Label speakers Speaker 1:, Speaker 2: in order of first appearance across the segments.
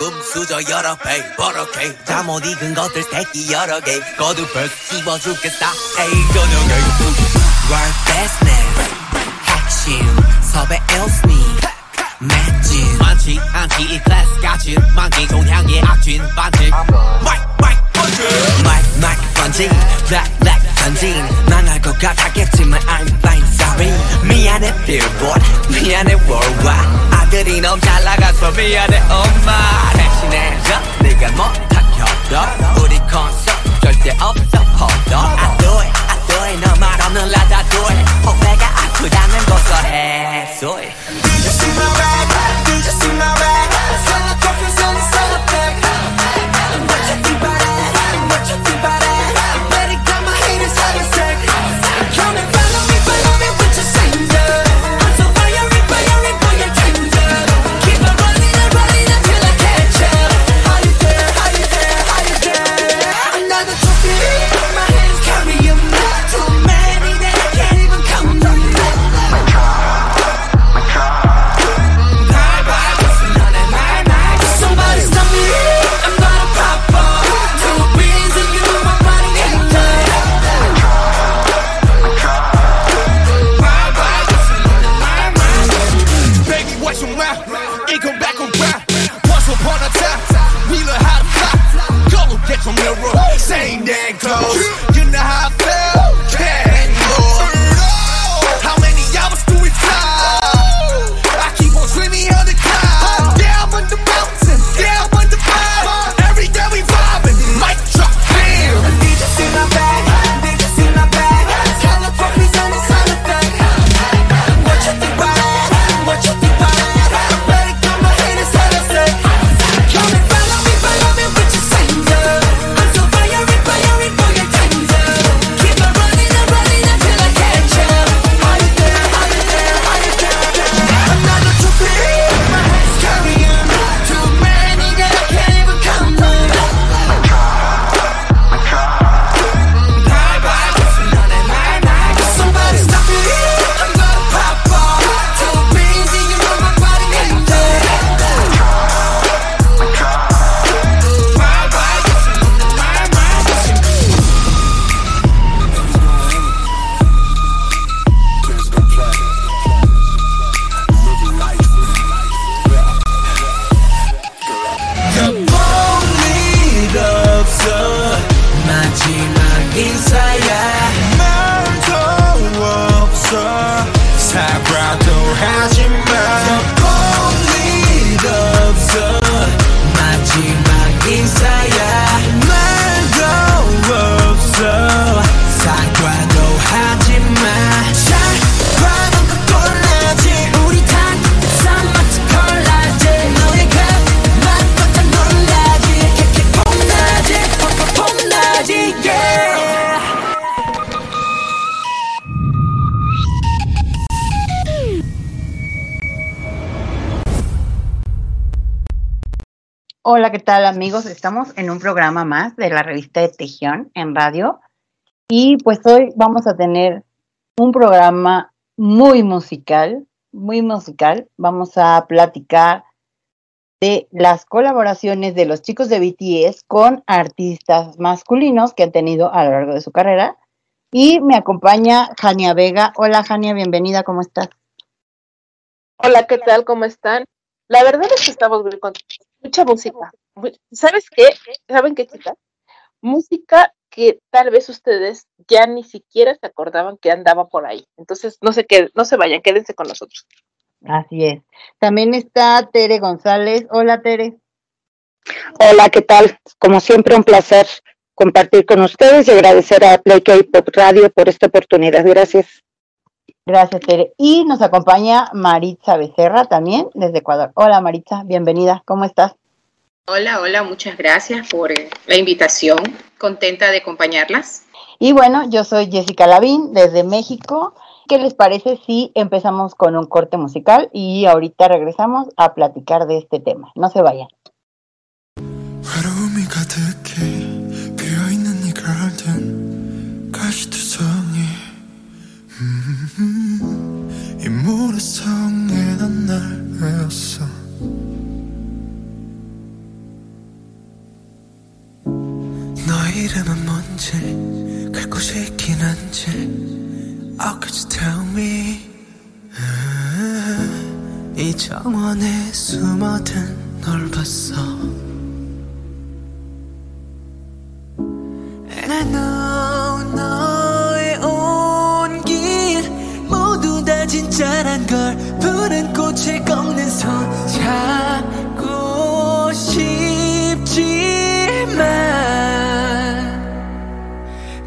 Speaker 1: 금 수저 여러 배 버럭해 잠못 익은 것들 새끼 여러 개 거두벌 씹어 죽겠다 에이 저녁에 World business 핵심 섭외 일스니 맷진 많지 않지 이 클래스 같이 만기 동향의 악진 반칙 마이크 마이크 번지 마이크 마이크 번지 블랙 블랙 전진 망할 것 같았겠지만 I'm fine sorry. 미안해 billboard. 미안해 worldwide. 아들이 너무 잘 나가서 미안해 엄마. 대신해줘 네가 협력 우리 콘서트 절대 없어 hold on. I do it I do it. 너말 없는 라다 do it 혹배가 아프다면 고소해 you see my rag?
Speaker 2: Hola, ¿qué tal amigos? Estamos en un programa más de la revista de Tejión en radio y pues hoy vamos a tener un programa muy musical, muy musical. Vamos a platicar de las colaboraciones de los chicos de BTS con artistas masculinos que han tenido a lo largo de su carrera. Y me acompaña Jania Vega. Hola Jania, bienvenida, ¿cómo estás?
Speaker 3: Hola, ¿qué tal? ¿Cómo están? La verdad es que estamos muy contentos. Mucha música. ¿Sabes qué? ¿Saben qué, chicas? Música que tal vez ustedes ya ni siquiera se acordaban que andaba por ahí. Entonces, no se queden, no se vayan, quédense con nosotros.
Speaker 2: Así es. También está Tere González. Hola, Tere.
Speaker 4: Hola, ¿qué tal? Como siempre, un placer compartir con ustedes y agradecer a Play K-Pop Radio por esta oportunidad. Gracias.
Speaker 2: Gracias, Tere. Y nos acompaña Maritza Becerra también desde Ecuador. Hola, Maritza, bienvenida. ¿Cómo estás?
Speaker 5: Hola, hola, muchas gracias por la invitación. Contenta de acompañarlas.
Speaker 2: Y bueno, yo soy Jessica Lavín desde México. ¿Qué les parece si empezamos con un corte musical y ahorita regresamos a platicar de este tema? No se vayan.
Speaker 6: 이 모래성에 난 날 외웠어 너의 이름은 뭔지 갈 곳이 있긴 한지. How could you tell me? 이 정원에 숨어든 널 봤어. And I know 너의 모두 다 진짜란 걸 푸른 꽃을 꺾는 손. 잡고 싶지만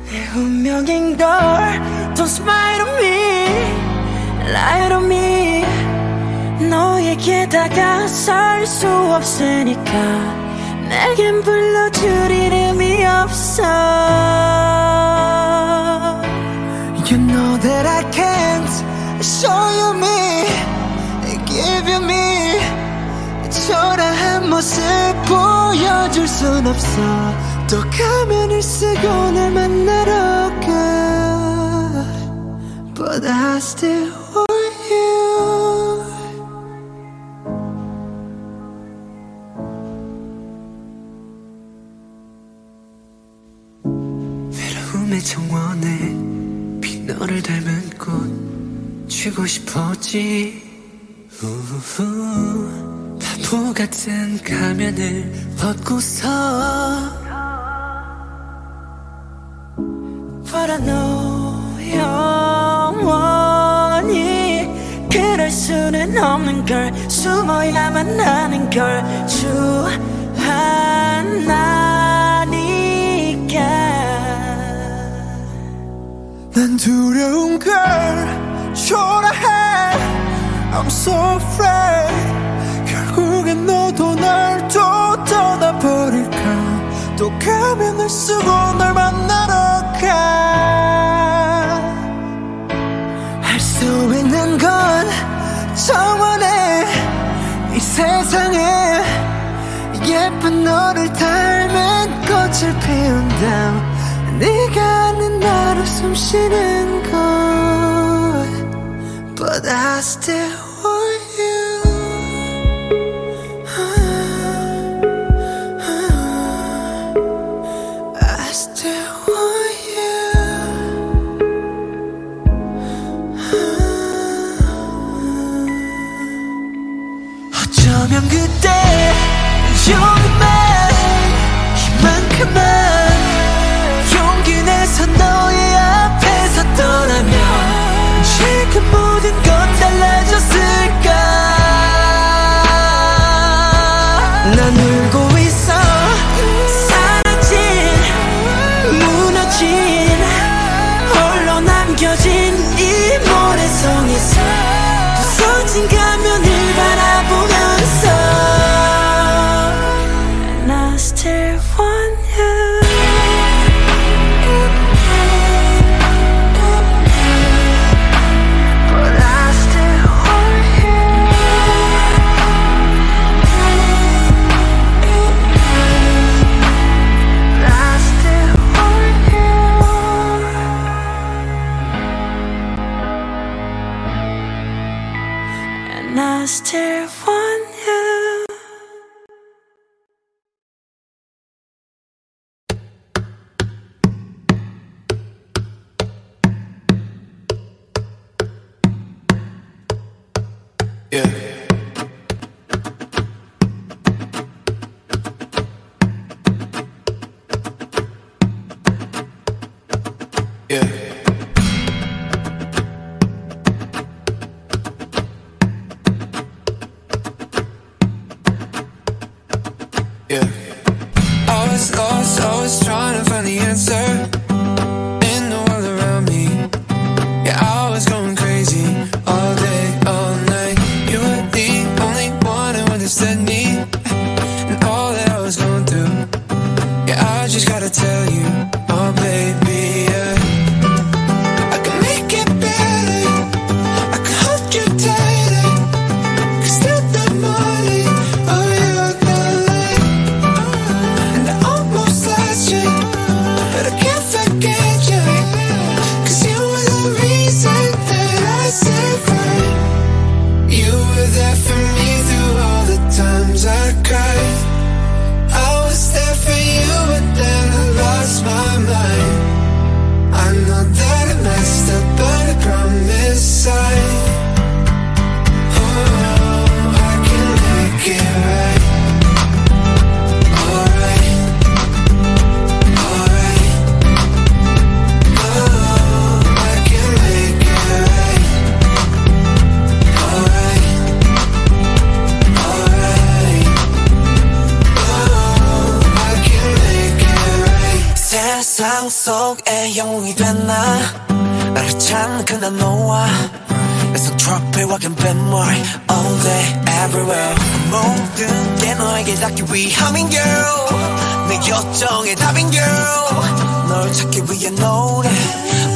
Speaker 6: 내 운명인 걸 Don't smile on me Lie to me. 너에게 다가설 수 없으니까 내겐 불러줄 이름이 없어. You know that I can't show you me Give you me 초라한 모습 보여줄 순 없어 또 가면을 쓰고 날 만나러 가 But I still 꽃 쥐고 싶었지. 우후. 바보 같은 가면을 벗고서. But I know 영원히 그럴 수는 없는 걸. 숨어야만 하는 걸. 주 하나니까. 난 두려운 걸 초라해 I'm so afraid. 결국엔 너도 날 또 떠나버릴까? 또 가면을 쓰고 널 만나러 가할 수 있는 건 정원에 이 세상에. 예쁜 너를 닮은 꽃을 피운다. 네가 아는 나로 숨 쉬는 곳 But I still
Speaker 7: la nuit. 속에 영웅이 됐나 나를 찾는 그날 너와 It's a trophy walking 뱃물 All day everywhere 모든 게 너에게 닿기 위함인 girl 내 요정의 답인 girl 널 찾기 위해 노래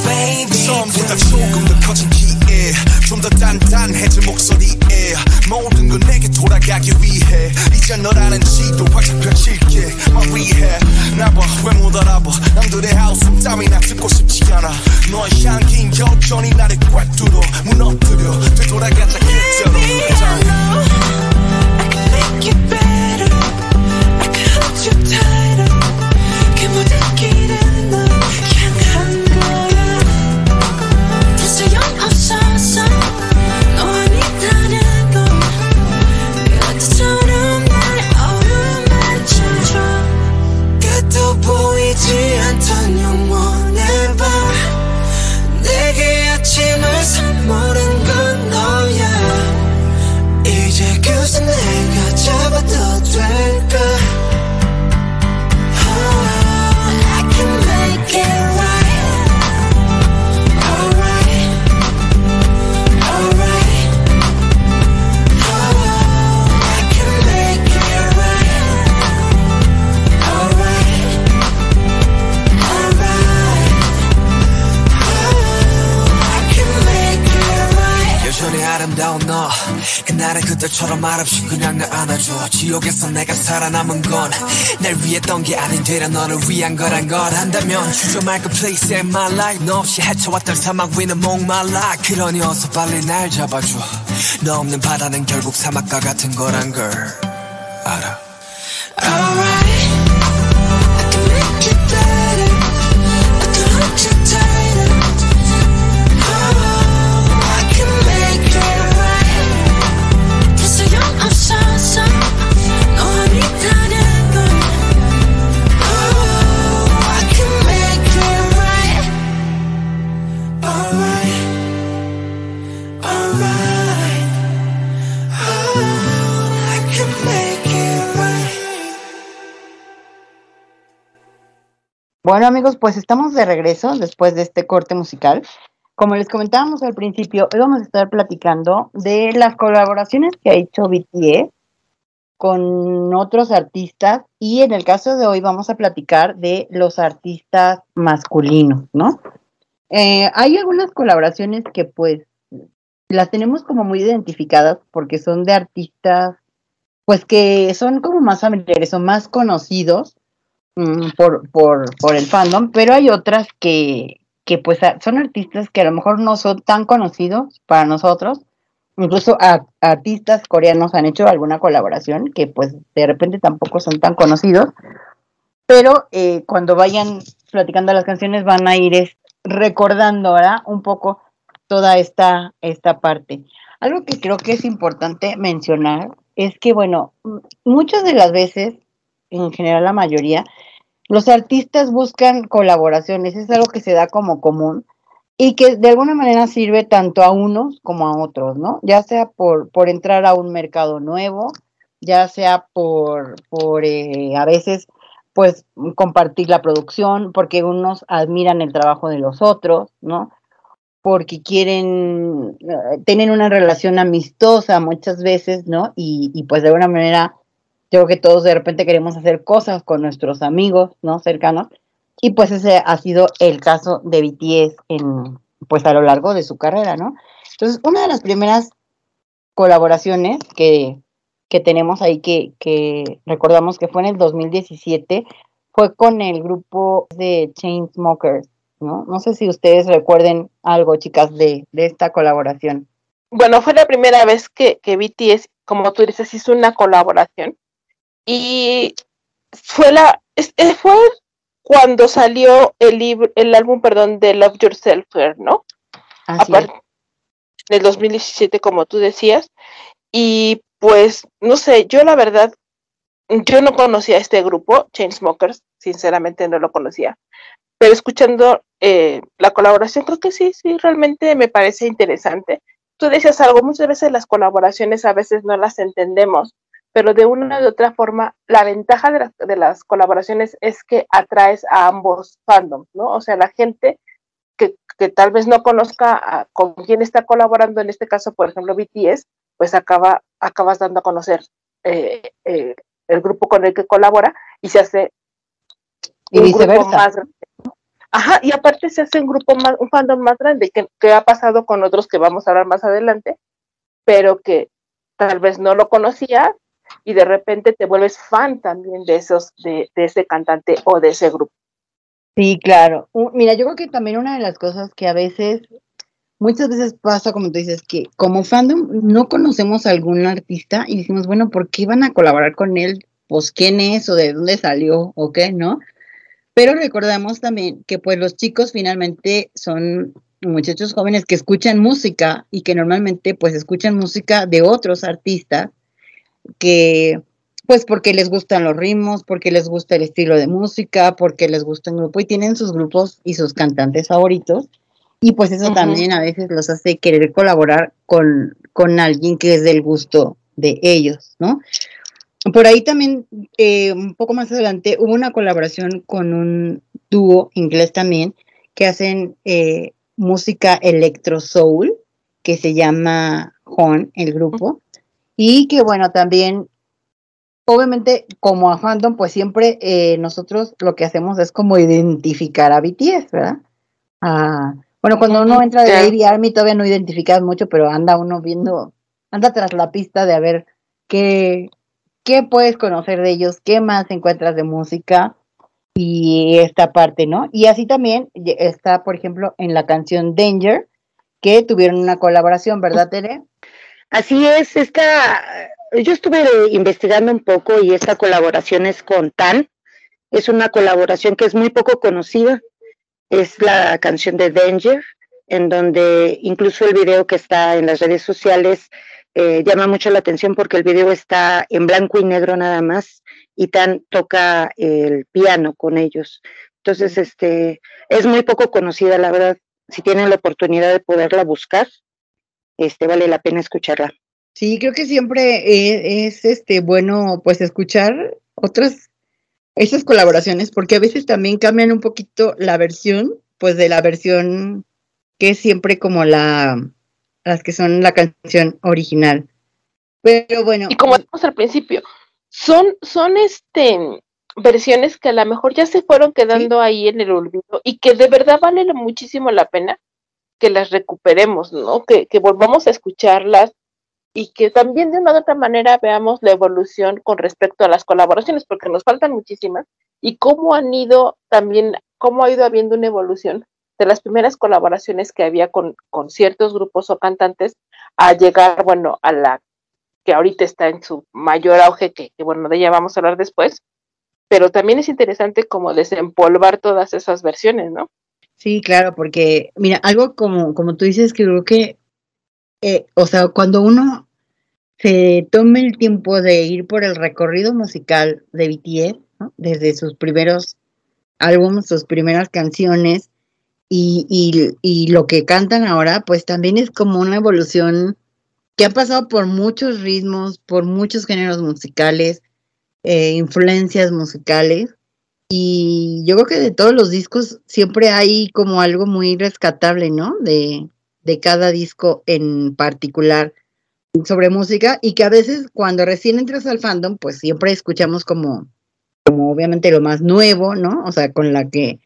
Speaker 7: Baby
Speaker 8: 처음보다 조금 더 커진 기 회좀더 단단해진 목소리에 모든 건 내게 돌아가기 위해 이제 너라는 지도 활짝 펼칠게 말위해 나봐 왜못 알아봐 남들의 하우스 땀이나 듣고 싶지 않아 너의 향긴 여전히 나를 꽉 뚫어 무너뜨려 되돌아가자 그대로
Speaker 6: I can make it better. I can hold you tighter. 그날의
Speaker 7: 그때처럼 말없이 그냥 날 안아줘. 지옥에서 내가 살아남은 건 날 위했던 게 아닌 되려 너를 위한 거란 걸. 안다면 주저 말고 place in my life. 너 없이 헤쳐왔던 사막 위는 목말라. 그러니 어서 빨리 날 잡아줘. 너 없는 바다는 결국 사막과 같은 거란 걸. 알아.
Speaker 6: Alright,
Speaker 2: Bueno amigos, pues estamos de regreso después de este corte musical. Como les comentábamos al principio, hoy vamos a estar platicando de las colaboraciones que ha hecho BTS con otros artistas y en el caso de hoy vamos a platicar de los artistas masculinos, ¿no? Eh, hay algunas colaboraciones que pues las tenemos como muy identificadas porque son de artistas pues que son como más familiares, son más conocidos mm, por, por, por el fandom, pero hay otras que, que pues son artistas que a lo mejor no son tan conocidos para nosotros. Incluso artistas coreanos han hecho alguna colaboración que pues de repente tampoco son tan conocidos, pero eh, cuando vayan platicando las canciones van a ir es- recordando ¿verdad? un poco toda esta, esta parte. algo que creo que es importante mencionar es que, bueno, muchas de las veces, en general la mayoría, los artistas buscan colaboraciones, es algo que se da como común y que de alguna manera sirve tanto a unos como a otros, ¿no? Ya sea por, por entrar a un mercado nuevo, ya sea por, por eh, a veces, pues, compartir la producción, porque unos admiran el trabajo de los otros, ¿no? porque quieren, eh, tienen una relación amistosa muchas veces, ¿no? Y, y pues de alguna manera, yo creo que todos de repente queremos hacer cosas con nuestros amigos, ¿no? Cercanos. Y pues ese ha sido el caso de BTS en, pues a lo largo de su carrera, ¿no? Entonces, una de las primeras colaboraciones que, que tenemos ahí, que, que recordamos que fue en el 2017, fue con el grupo de Chainsmokers, ¿no? No sé si ustedes recuerden algo, chicas, de, de esta colaboración.
Speaker 3: Bueno, fue la primera vez que, que BTS, como tú dices, hizo una colaboración. Y fue la fue cuando salió el libro, el álbum, perdón, de Love Yourself, ¿no?
Speaker 2: Así
Speaker 3: Aparte del 2017, como tú decías. Y pues, no sé, yo la verdad, yo no conocía este grupo, Chainsmokers, sinceramente no lo conocía. Pero escuchando eh, la colaboración, creo que sí, sí, realmente me parece interesante. Tú decías algo, muchas veces las colaboraciones a veces no las entendemos, pero de una u otra forma, la ventaja de, las- de las colaboraciones es que atraes a ambos fandoms, ¿no? O sea, la gente que, que tal vez no conozca a- con quién está colaborando, en este caso, por ejemplo, BTS, pues acaba, acabas dando a conocer eh, eh, el grupo con el que colabora y se hace
Speaker 2: Y
Speaker 3: un grupo
Speaker 2: viceversa.
Speaker 3: más grande. Ajá, y aparte se hace un grupo más, un fandom más grande, que, que ha pasado con otros que vamos a hablar más adelante, pero que tal vez no lo conocía y de repente te vuelves fan también de esos, de, de ese cantante o de ese grupo.
Speaker 2: Sí, claro. Mira, yo creo que también una de las cosas que a veces, muchas veces pasa, como tú dices, que como fandom no conocemos a algún artista y decimos, bueno, ¿por qué van a colaborar con él? Pues quién es o de dónde salió o qué, ¿no? Pero recordamos también que pues los chicos finalmente son muchachos jóvenes que escuchan música y que normalmente pues escuchan música de otros artistas que pues porque les gustan los ritmos, porque les gusta el estilo de música, porque les gusta un grupo y tienen sus grupos y sus cantantes favoritos. Y pues eso también a veces los hace querer colaborar con, con alguien que es del gusto de ellos, ¿no? Por ahí también, eh, un poco más adelante, hubo una colaboración con un dúo inglés también que hacen eh, música electro soul, que se llama Horn, el grupo, y que bueno, también, obviamente, como a fandom, pues siempre eh, nosotros lo que hacemos es como identificar a BTS, ¿verdad? Ah, bueno, cuando uno entra de. Baby Army todavía no identificas mucho, pero anda uno viendo, anda tras la pista de a ver qué, qué puedes conocer de ellos, qué más encuentras de música y esta parte, ¿no? Y así también está, por ejemplo, en la canción Danger, que tuvieron una colaboración, ¿verdad, Tere?
Speaker 4: Así es, esta, yo estuve investigando un poco y esta colaboración es con Tan. Es una colaboración que es muy poco conocida. Es la canción de Danger, en donde incluso el video que está en las redes sociales eh, llama mucho la atención porque el video está en blanco y negro nada más y Tan toca el piano con ellos. Entonces, este, es muy poco conocida, la verdad. Si tienen la oportunidad de poderla buscar, este, vale la pena escucharla.
Speaker 2: Sí, creo que siempre e- es, este bueno pues escuchar otras esas colaboraciones porque a veces también cambian un poquito la versión pues de la versión que es siempre como la las que son la canción original. Pero bueno,
Speaker 3: Y como dijimos al principio, son, son este versiones que a lo mejor ya se fueron quedando ahí en el olvido y que de verdad vale muchísimo la pena que las recuperemos, ¿no? Que, volvamos a escucharlas y que también de una u otra manera veamos la evolución con respecto a las colaboraciones, porque nos faltan muchísimas, y cómo han ido también, cómo ha ido habiendo una evolución de las primeras colaboraciones que había con, ciertos grupos o cantantes a llegar, bueno, a la que ahorita está en su mayor auge, que, que, bueno, de ella vamos a hablar después, pero también es interesante como desempolvar todas esas versiones, ¿no?
Speaker 2: Sí, claro, porque mira, algo como, como tú dices que creo que eh, o sea, cuando uno se tome el tiempo de ir por el recorrido musical de BTS, desde sus primeros álbumes, sus primeras canciones y, y, y lo que cantan ahora, pues también es como una evolución que ha pasado por muchos ritmos, por muchos géneros musicales, eh, influencias musicales. Y yo creo que de todos los discos siempre hay como algo muy rescatable, ¿no? De, de cada disco en particular sobre música y que a veces cuando recién entras al fandom, pues siempre escuchamos como, como obviamente lo más nuevo, ¿no? O sea, con la que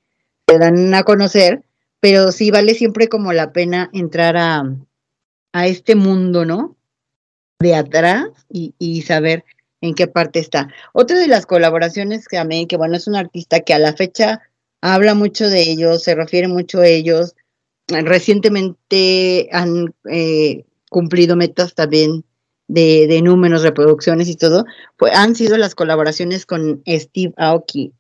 Speaker 2: te dan a conocer, pero sí vale siempre como la pena entrar a, a este mundo, ¿no? De atrás y, y saber en qué parte está. Otra de las colaboraciones que amé, que bueno, es un artista que a la fecha habla mucho de ellos, se refiere mucho a ellos. Recientemente han eh, cumplido metas también de, números, reproducciones y todo, han sido las colaboraciones con Steve Aoki.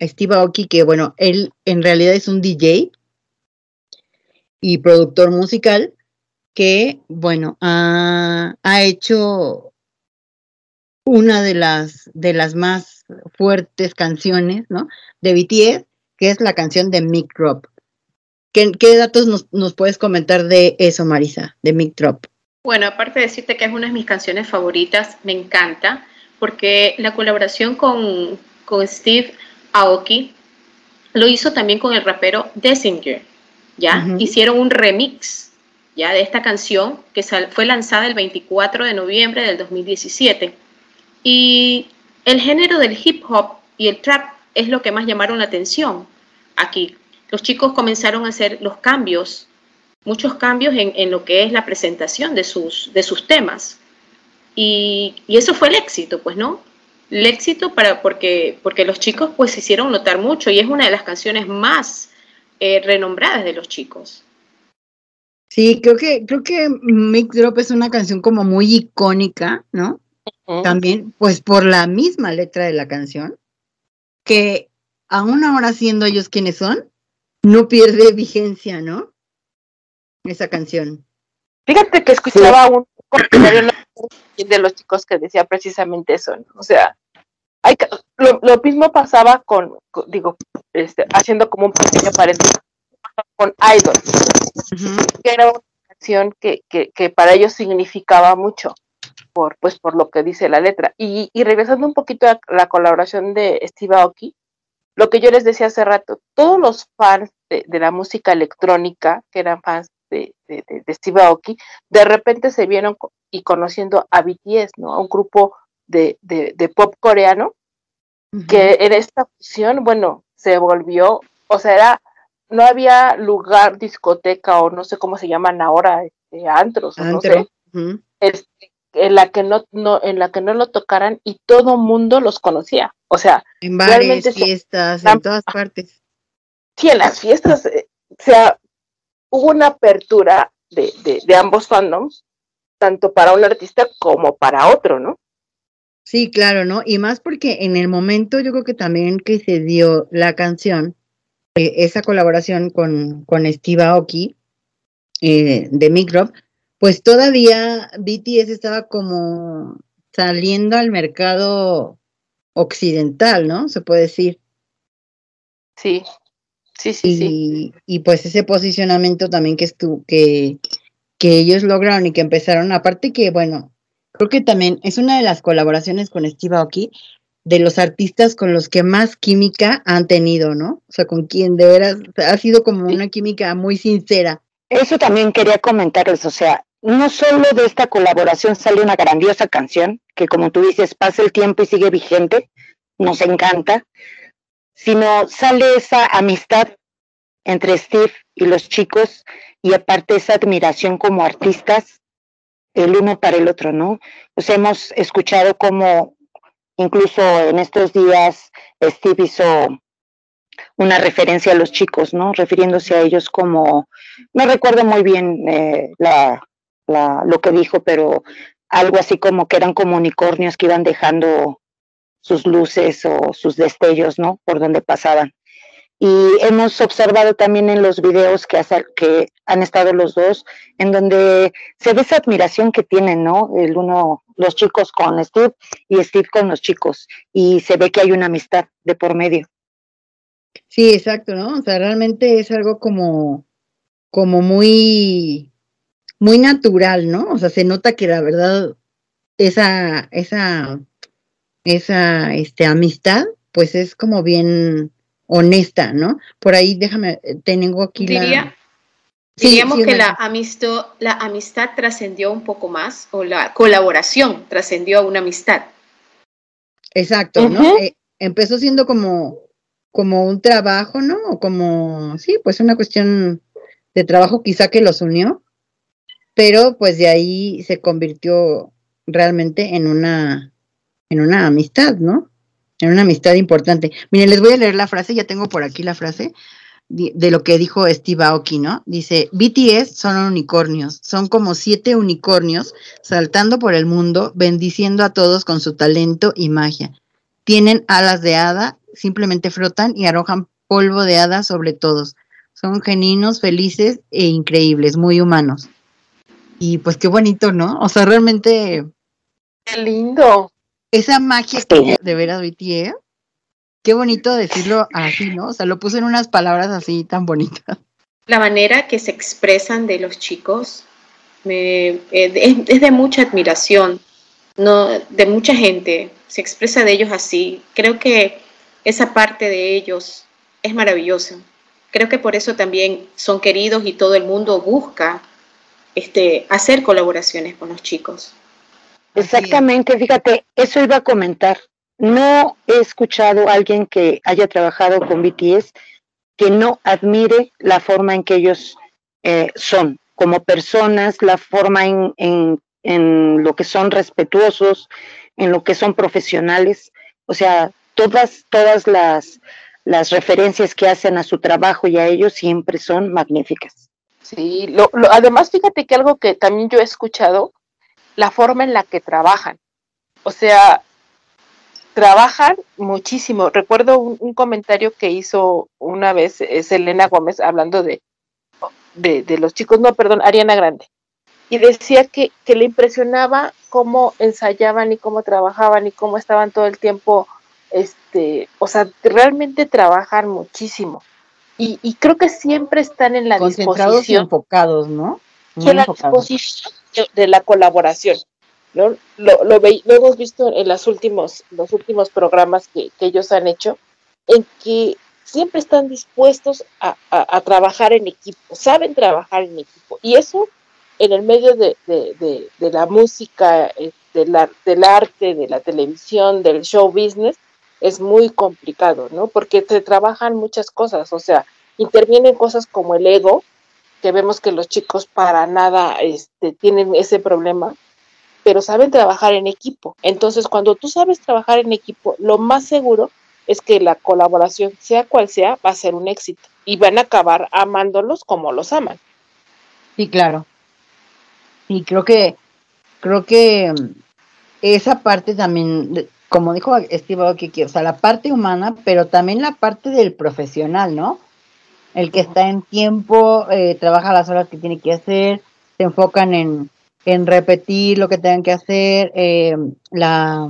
Speaker 2: Steve Aoki, que bueno, él en realidad es un DJ y productor musical que, bueno, ha hecho una de las, de las más fuertes canciones, ¿no? De BTS, que es la canción de Mick Drop. ¿Qué, qué datos nos, nos, puedes comentar de eso, Marisa, de Mick Drop?
Speaker 5: Bueno, aparte de decirte que es una de mis canciones favoritas, me encanta, porque la colaboración con, con Steve Aoki lo hizo también con el rapero Desinger, ¿ya? Uh -huh. Hicieron un remix, ¿ya? De esta canción que fue lanzada el 24 de noviembre del 2017. Y el género del hip hop y el trap es lo que más llamaron la atención aquí. Los chicos comenzaron a hacer los cambios, muchos cambios en, en lo que es la presentación de sus, de sus temas. Y, y, eso fue el éxito, pues, ¿no? El éxito para, porque, porque los chicos pues se hicieron notar mucho y es una de las canciones más eh, renombradas de los chicos.
Speaker 2: Sí, creo que, creo que Mix Drop es una canción como muy icónica, ¿no? También, pues por la misma letra de la canción, que aún ahora siendo ellos quienes son, no pierde vigencia, ¿no? Esa canción.
Speaker 3: Fíjate que escuchaba sí. un comentario de los chicos que decía precisamente eso, ¿no? O sea, hay, lo, lo, mismo pasaba con, con digo, este, haciendo como un pequeño paréntesis, con Idol, uh -huh. que era una canción que, que, que para ellos significaba mucho por, pues, por lo que dice la letra. Y, y regresando un poquito a la colaboración de Steve Aoki, lo que yo les decía hace rato, todos los fans de, de la música electrónica, que eran fans de, de, de, Steve Aoki, de repente se vieron y conociendo a BTS, ¿no? A un grupo de, pop coreano, uh -huh. que en esta fusión, bueno, se volvió, o sea, era, no había lugar, discoteca o no sé cómo se llaman ahora, este, antros, Antro. no sé, uh -huh. este, en la que no, no en la que no lo tocaran y todo mundo los conocía. O sea
Speaker 2: en bares fiestas en todas partes.
Speaker 3: Sí en las fiestas eh, o sea hubo una apertura de, de, de, ambos fandoms tanto para un artista como para otro no
Speaker 2: sí claro no y más porque en el momento yo creo que también que se dio la canción eh, esa colaboración con con Steve Aoki eh, de Microb pues todavía BTS estaba como saliendo al mercado occidental, ¿no? Se puede decir.
Speaker 3: Sí, sí, sí,
Speaker 2: y,
Speaker 3: sí.
Speaker 2: Y pues ese posicionamiento también que, estuvo, que, que ellos lograron y que empezaron, aparte que, bueno, creo que también es una de las colaboraciones con Steve Aoki de los artistas con los que más química han tenido, ¿no? O sea, con quien de veras ha sido como una química muy sincera.
Speaker 4: Eso también quería comentarles, o sea, no solo de esta colaboración sale una grandiosa canción, que como tú dices, pasa el tiempo y sigue vigente, nos encanta, sino sale esa amistad entre Steve y los chicos y aparte esa admiración como artistas, el uno para el otro, ¿no? Pues hemos escuchado como incluso en estos días Steve hizo una referencia a los chicos, ¿no? Refiriéndose a ellos como, no recuerdo muy bien eh, la, la, lo que dijo, pero algo así como que eran como unicornios que iban dejando sus luces o sus destellos, ¿no? Por donde pasaban. Y hemos observado también en los videos que, que han estado los dos, en donde se ve esa admiración que tienen, ¿no? El uno, los chicos con Steve y Steve con los chicos. Y se ve que hay una amistad de por medio.
Speaker 2: Sí, exacto, ¿no? O sea, realmente es algo como, como muy, muy natural, ¿no? O sea, se nota que la verdad, esa, esa, esa, este, amistad, pues es como bien honesta, ¿no? Por ahí, déjame, eh, tengo aquí la.
Speaker 5: Diría,
Speaker 2: Sí,
Speaker 5: diríamos
Speaker 2: sí,
Speaker 5: que la amistad, la amistad trascendió un poco más, o la colaboración trascendió a una amistad.
Speaker 2: Exacto, ¿no? Eh, empezó siendo como, como un trabajo, ¿no? O como, sí, pues una cuestión de trabajo quizá que los unió, pero pues de ahí se convirtió realmente en una, en una amistad, ¿no? En una amistad importante. Miren, les voy a leer la frase, ya tengo por aquí la frase de lo que dijo Steve Aoki, ¿no? Dice, BTS son unicornios, son como siete unicornios saltando por el mundo, bendiciendo a todos con su talento y magia. Tienen alas de hada, simplemente frotan y arrojan polvo de hada sobre todos. Son genuinos, felices e increíbles, muy humanos. Y pues qué bonito, ¿no? O sea, realmente
Speaker 3: Qué lindo.
Speaker 2: esa magia que tiene de veras BTS, qué bonito decirlo así, ¿no? O sea, lo puse en unas palabras así tan bonitas.
Speaker 5: La manera que se expresan de los chicos me- eh, es, es de mucha admiración, no, de mucha gente, se expresa de ellos así. Creo que esa parte de ellos es maravillosa. Creo que por eso también son queridos y todo el mundo busca este, hacer colaboraciones con los chicos.
Speaker 4: Exactamente, fíjate, eso iba a comentar. No he escuchado a alguien que haya trabajado con BTS que no admire la forma en que ellos eh, son como personas, la forma en, en, en lo que son respetuosos, en lo que son profesionales. O sea, todas, todas las, las referencias que hacen a su trabajo y a ellos siempre son magníficas.
Speaker 3: Sí, lo, lo- además fíjate que algo que también yo he escuchado, la forma en la que trabajan. O sea, trabajan muchísimo. Recuerdo un, comentario que hizo una vez Selena Gómez hablando de, de, de los chicos, no, perdón, Ariana Grande. Y decía que, que le impresionaba cómo ensayaban y cómo trabajaban y cómo estaban todo el tiempo, este, o sea, realmente trabajan muchísimo. Y, y creo que siempre están en la
Speaker 2: Concentrados y
Speaker 3: disposición
Speaker 2: enfocados, ¿no? Muy
Speaker 3: que la disposición de, de la colaboración. ¿no? Lo, lo, ve- lo hemos visto en los últimos, los últimos programas que, que ellos han hecho, en que siempre están dispuestos a, a- a trabajar en equipo, saben trabajar en equipo. Y eso en el medio de, de- de- de la música, eh, de la- del arte, de la televisión, del show business, es muy complicado, ¿no? Porque se trabajan muchas cosas, o sea, intervienen cosas como el ego, que vemos que los chicos para nada este, tienen ese problema, pero saben trabajar en equipo. Entonces, cuando tú sabes trabajar en equipo, lo más seguro es que la colaboración, sea cual sea, va a ser un éxito y van a acabar amándolos como los aman.
Speaker 2: Sí, claro. Y creo que, creo que mm, esa parte también, como dijo Steve Aoki, o sea, la parte humana, pero también la parte del profesional, ¿no? El que está en tiempo, eh, trabaja las horas que tiene que hacer, se enfocan en, en repetir lo que tengan que hacer, eh, la,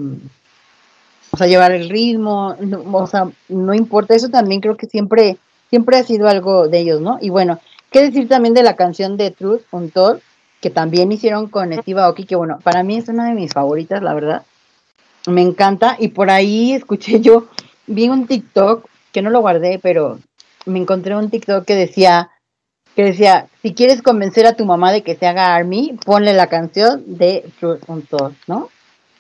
Speaker 2: o sea, llevar el ritmo, o sea, no importa, eso también creo que siempre, siempre ha sido algo de ellos, ¿no? Y bueno, qué decir también de la canción de Truth Untold, que también hicieron con Steve Aoki, que bueno, para mí es una de mis favoritas, la verdad. Me encanta. Y por ahí escuché yo, vi un TikTok, que no lo guardé, pero me encontré un TikTok que decía, que decía, si quieres convencer a tu mamá de que se haga Army, ponle la canción de Untold, ¿no?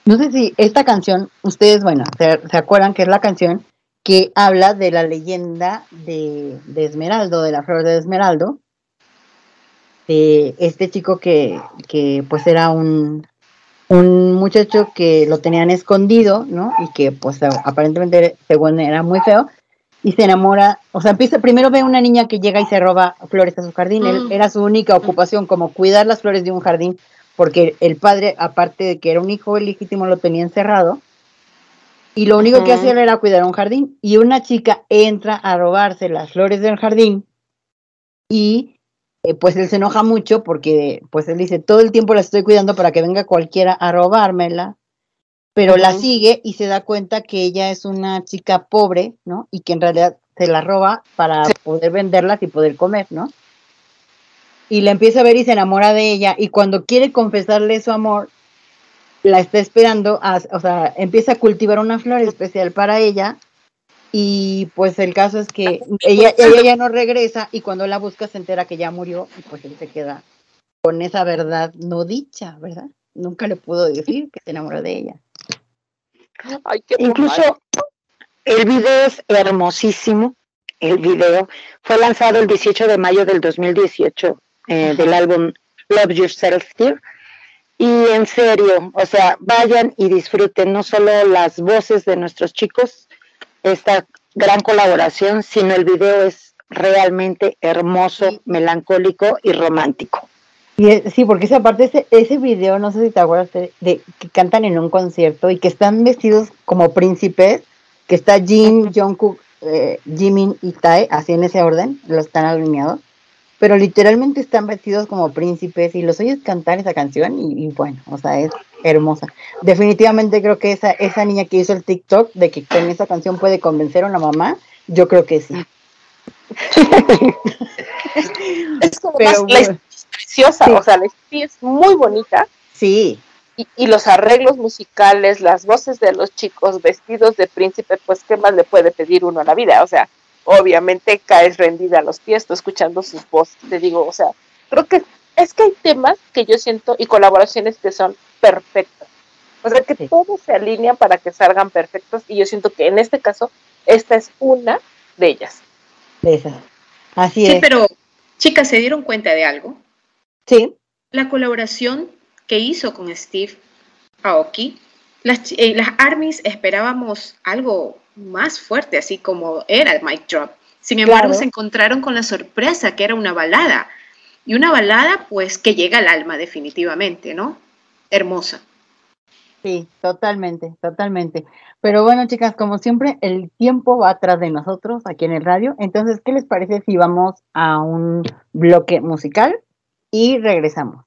Speaker 2: No sé si esta canción, ustedes, bueno, se, se acuerdan que es la canción que habla de la leyenda de, de Esmeraldo, de la flor de Esmeraldo, de este chico que, que pues era un, un muchacho que lo tenían escondido, ¿no? Y que pues aparentemente según era muy feo y se enamora, o sea, empieza, primero ve una niña que llega y se roba flores a su jardín, él,
Speaker 5: Mm.
Speaker 2: era su única ocupación como cuidar las flores de un jardín, porque el padre, aparte de que era un hijo ilegítimo, lo tenía encerrado, Y lo único que hacía era cuidar un jardín. Y una chica entra a robarse las flores del jardín y eh, pues él se enoja mucho porque pues él dice, todo el tiempo la estoy cuidando para que venga cualquiera a robármela, pero la sigue y se da cuenta que ella es una chica pobre, ¿no? Y que en realidad se la roba para poder venderlas y poder comer, ¿no? Y la empieza a ver y se enamora de ella y cuando quiere confesarle su amor, la está esperando, a- o sea, empieza a cultivar una flor especial para ella y pues el caso es que ella, ella ya no regresa y cuando la busca se entera que ya murió y pues él se queda con esa verdad no dicha, ¿verdad? Nunca le pudo decir que se enamoró de ella.
Speaker 3: Ay, qué
Speaker 4: Incluso el video es hermosísimo. El video fue lanzado el 18 de mayo del 2018 eh, del álbum Love Yourself Dear. Y en serio, o sea, vayan y disfruten no solo las voces de nuestros chicos, esta gran colaboración, sino el video es realmente hermoso, melancólico y romántico.
Speaker 2: Y es- sí, porque esa parte, ese, ese video, no sé si te acuerdas de, de que cantan en un concierto y que están vestidos como príncipes, que está Jin, Jungkook, eh, Jimin y Tae, así en ese orden, los están alineados, pero literalmente están vestidos como príncipes y los oyes cantar esa canción y, y bueno, o sea, es hermosa. Definitivamente creo que esa, esa niña que hizo el TikTok de que con esa canción puede convencer a una mamá, yo creo que sí.
Speaker 3: Es como
Speaker 2: Pero
Speaker 3: más, la es preciosa,
Speaker 2: Sí.
Speaker 3: o sea, la es muy bonita
Speaker 2: Sí,
Speaker 3: y, y los arreglos musicales, las voces de los chicos vestidos de príncipe, pues qué más le puede pedir uno a la vida, o sea, obviamente caes rendida a los pies tú escuchando sus voces, te digo, o sea, creo que es que hay temas que yo siento y colaboraciones que son perfectas, o sea, que
Speaker 2: Sí.
Speaker 3: todos se alinean para que salgan perfectos y yo siento que en este caso esta es una de ellas.
Speaker 2: de esas. Así
Speaker 5: Sí,
Speaker 2: es.
Speaker 5: pero chicas, ¿se dieron cuenta de algo?
Speaker 2: Sí,
Speaker 5: La colaboración que hizo con Steve Aoki, las, eh, las ARMYs esperábamos algo más fuerte, así como era el Mic Drop. Sin embargo,
Speaker 2: Claro.
Speaker 5: se encontraron con la sorpresa que era una balada. Y una balada, pues, que llega al alma definitivamente, ¿no? Hermosa.
Speaker 2: Sí, totalmente, totalmente. Pero bueno, chicas, como siempre, el tiempo va atrás de nosotros aquí en el radio. Entonces, ¿qué les parece si vamos a un bloque musical y regresamos?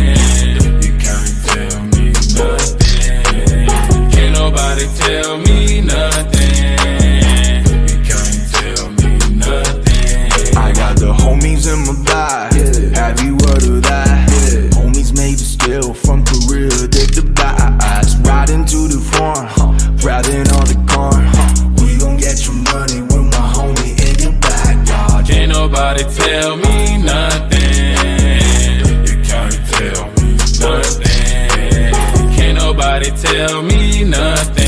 Speaker 9: Nobody tell me nothing. You can't tell me nothing.
Speaker 7: I got the homies in my back. Have you heard of that? Homies made of steel from Korea, dig the bass. Riding to the farm, riding on the corn. We gon' get your money with my homie in your backyard.
Speaker 9: Can't nobody tell me nothing. You can't tell me nothing. Can't nobody tell me nothing.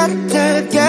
Speaker 6: out.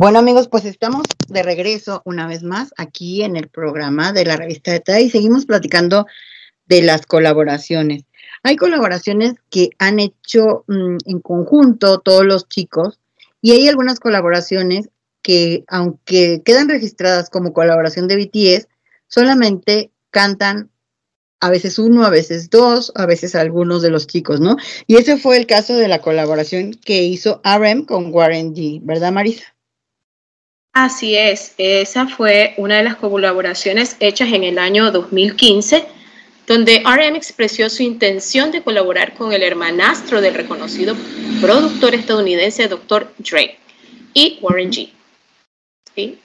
Speaker 2: Bueno amigos, pues estamos de regreso una vez más aquí en el programa de la revista TED y seguimos platicando de las colaboraciones. Hay colaboraciones que han hecho mm, en conjunto todos los chicos y hay algunas colaboraciones que aunque quedan registradas como colaboración de BTS, solamente cantan a veces uno, a veces dos, a veces algunos de los chicos, ¿no? Y ese fue el caso de la colaboración que hizo RM con Warren G, ¿verdad Marisa?
Speaker 5: Así es, esa fue una de las colaboraciones hechas en el año 2015, donde RM expresó su intención de colaborar con el hermanastro del reconocido productor estadounidense Dr. Dre y Warren G.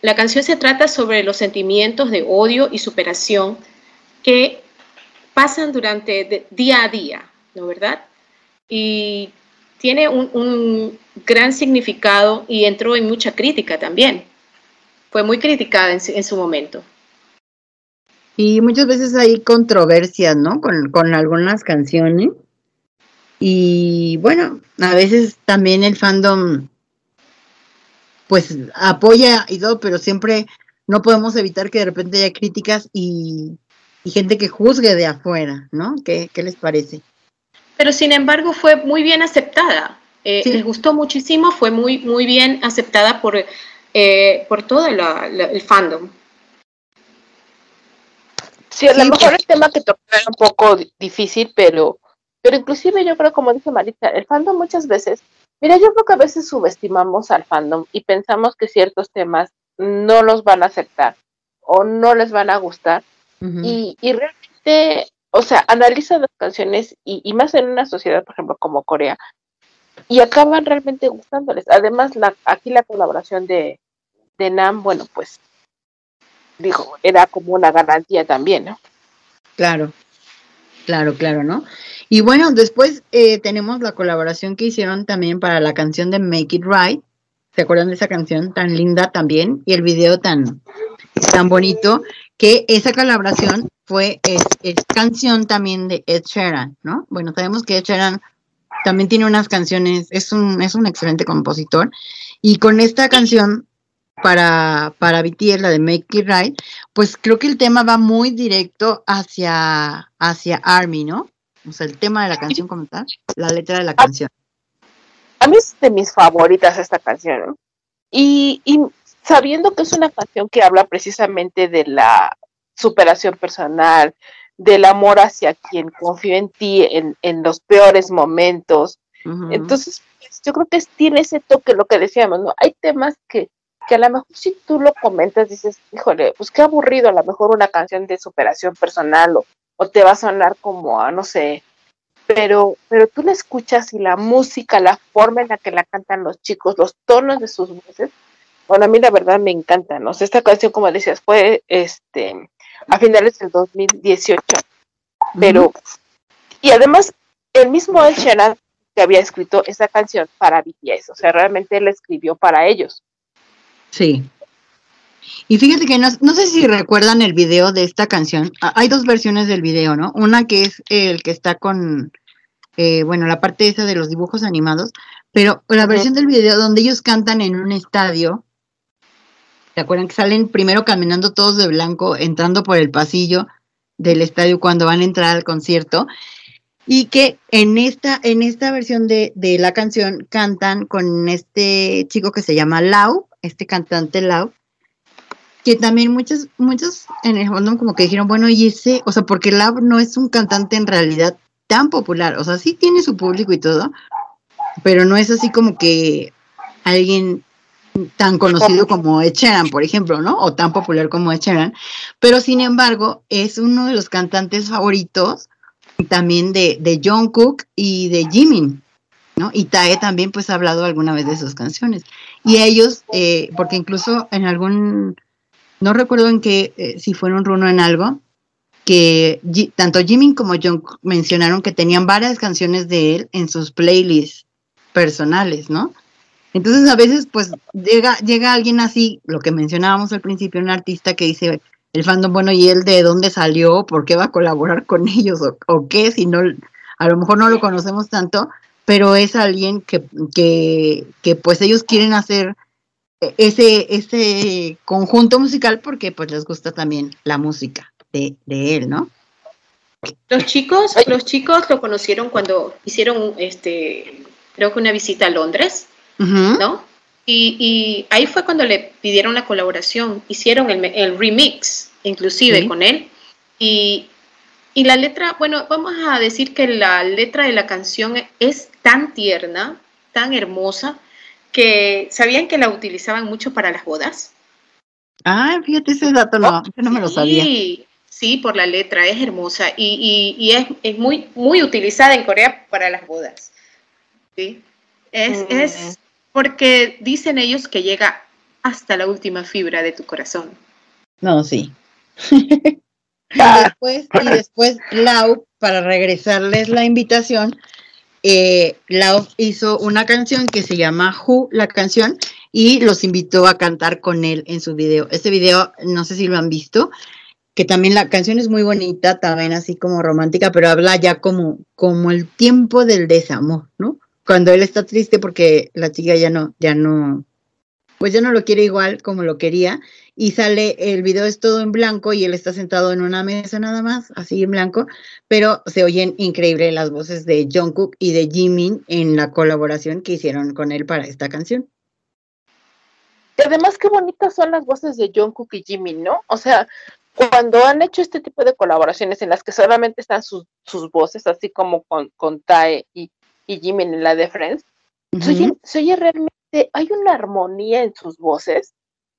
Speaker 5: La canción se trata sobre los sentimientos de odio y superación que pasan durante día a día, ¿no verdad? Y tiene un gran significado y entró en mucha crítica también. Fue muy criticada en, su- en su momento.
Speaker 2: Y muchas veces hay controversias, ¿no? Con, con algunas canciones. Y bueno, a veces también el fandom, pues apoya y todo, pero siempre no podemos evitar que de repente haya críticas y, y gente que juzgue de afuera, ¿no? ¿Qué, qué les parece?
Speaker 5: Pero sin embargo fue muy bien aceptada. Eh,
Speaker 2: Sí.
Speaker 5: Les gustó muchísimo, fue muy, muy bien aceptada por, eh, por todo la- la- el fandom.
Speaker 3: Sí, a lo
Speaker 2: Sí,
Speaker 3: mejor
Speaker 2: pues.
Speaker 3: el tema que tocó era un poco di- difícil, pero, pero inclusive yo creo, como dice Marita, el fandom muchas veces, mira, yo creo que a veces subestimamos al fandom y pensamos que ciertos temas no los van a aceptar o no les van a gustar y, y realmente, o sea, analizan las canciones y, y más en una sociedad, por ejemplo, como Corea, y acaban realmente gustándoles. Además, la, aquí la colaboración de, de Nam, bueno, pues, dijo, era como una garantía también, ¿no?
Speaker 2: Claro, claro, claro, ¿no? Y bueno, después eh, tenemos la colaboración que hicieron también para la canción de Make It Right. ¿Se acuerdan de esa canción tan linda también? Y el video tan, tan bonito, que esa colaboración fue, es, canción también de Ed Sheeran, ¿no? Bueno, sabemos que Ed Sheeran también tiene unas canciones, es un, es un excelente compositor. Y con esta canción para, para BTS, la de Make It Right, pues creo que el tema va muy directo hacia, hacia Army, ¿no? O sea, el tema de la canción como tal, la letra de la canción.
Speaker 3: A mí es de mis favoritas esta canción, ¿no? Y, y sabiendo que es una canción que habla precisamente de la superación personal, del amor hacia quien confía en ti en, en los peores momentos. Entonces, pues, yo creo que tiene ese toque, lo que decíamos, ¿no? Hay temas que, que a lo mejor si tú lo comentas, dices, híjole, pues qué aburrido, a lo mejor una canción de superación personal o, o te va a sonar como a, no sé, pero, pero tú la escuchas y la música, la forma en la que la cantan los chicos, los tonos de sus voces, bueno, a mí la verdad me encanta, ¿no? O sea, esta canción, como decías, fue este a finales del 2018, pero, y además, el mismo Ed Sheeran que había escrito esa canción para BTS, o sea, realmente la escribió para ellos.
Speaker 2: Sí. Y fíjate que no, no sé si recuerdan el video de esta canción. Ah, Hay dos versiones del video, ¿no? Una que es el que está con, eh, bueno, la parte esa de los dibujos animados, pero la versión del video donde ellos cantan en un estadio, ¿se acuerdan que salen primero caminando todos de blanco, entrando por el pasillo del estadio cuando van a entrar al concierto? Y que en esta, en esta versión de, de la canción cantan con este chico que se llama Lau, este cantante Lau, que también muchos, muchos en el fondo como que dijeron, bueno, y ese, o sea, porque Lau no es un cantante en realidad tan popular, o sea, sí tiene su público y todo, pero no es así como que alguien tan conocido como Ed Sheeran, por ejemplo, ¿no? O tan popular como Ed Sheeran, pero sin embargo es uno de los cantantes favoritos también de, de Jungkook y de Jimin, ¿no? Y Tae también pues ha hablado alguna vez de sus canciones. Y ellos, eh, porque incluso en algún, no recuerdo en qué, eh, si fue en un runo en algo, que tanto Jimin como Jungkook mencionaron que tenían varias canciones de él en sus playlists personales, ¿no? Entonces a veces pues llega, llega alguien así, lo que mencionábamos al principio, un artista que dice el fandom, bueno, ¿y él de dónde salió? ¿Por qué va a colaborar con ellos? ¿O, o qué? Si no, a lo mejor no lo conocemos tanto, pero es alguien que, que, que pues ellos quieren hacer ese, ese conjunto musical porque pues les gusta también la música de, de él, ¿no?
Speaker 5: Los chicos, los chicos lo conocieron cuando hicieron, este, creo que una visita a Londres. ¿no? Y, y ahí fue cuando le pidieron la colaboración, hicieron el, el remix, inclusive
Speaker 2: Sí.
Speaker 5: con él. Y, y la letra, bueno, vamos a decir que la letra de la canción es tan tierna, tan hermosa, que sabían que la utilizaban mucho para las bodas.
Speaker 2: Ah, fíjate ese dato, no, ese no me lo sabía.
Speaker 5: Sí, sí, por la letra, es hermosa y, y- y es, es muy, muy utilizada en Corea para las bodas. ¿sí? Es,
Speaker 3: Mm.
Speaker 5: es porque dicen ellos que llega hasta la última fibra de tu corazón.
Speaker 2: No, sí. y, después, y después Lau, para regresarles la invitación, eh, Lau hizo una canción que se llama Who, la canción, y los invitó a cantar con él en su video. Este video, no sé si lo han visto, que también la canción es muy bonita, también así como romántica, pero habla ya como, como el tiempo del desamor, ¿no? Cuando él está triste porque la chica ya no, ya no, pues ya no lo quiere igual como lo quería, y sale, el video es todo en blanco y él está sentado en una mesa nada más, así en blanco, pero se oyen increíble las voces de Jungkook y de Jimin en la colaboración que hicieron con él para esta canción.
Speaker 3: Y además, qué bonitas son las voces de Jungkook y Jimmy, ¿no? O sea, cuando han hecho este tipo de colaboraciones en las que solamente están sus, sus voces, así como con, con Tae y, y Jimmy en la de Friends, se, oye, se oye realmente, hay una armonía en sus voces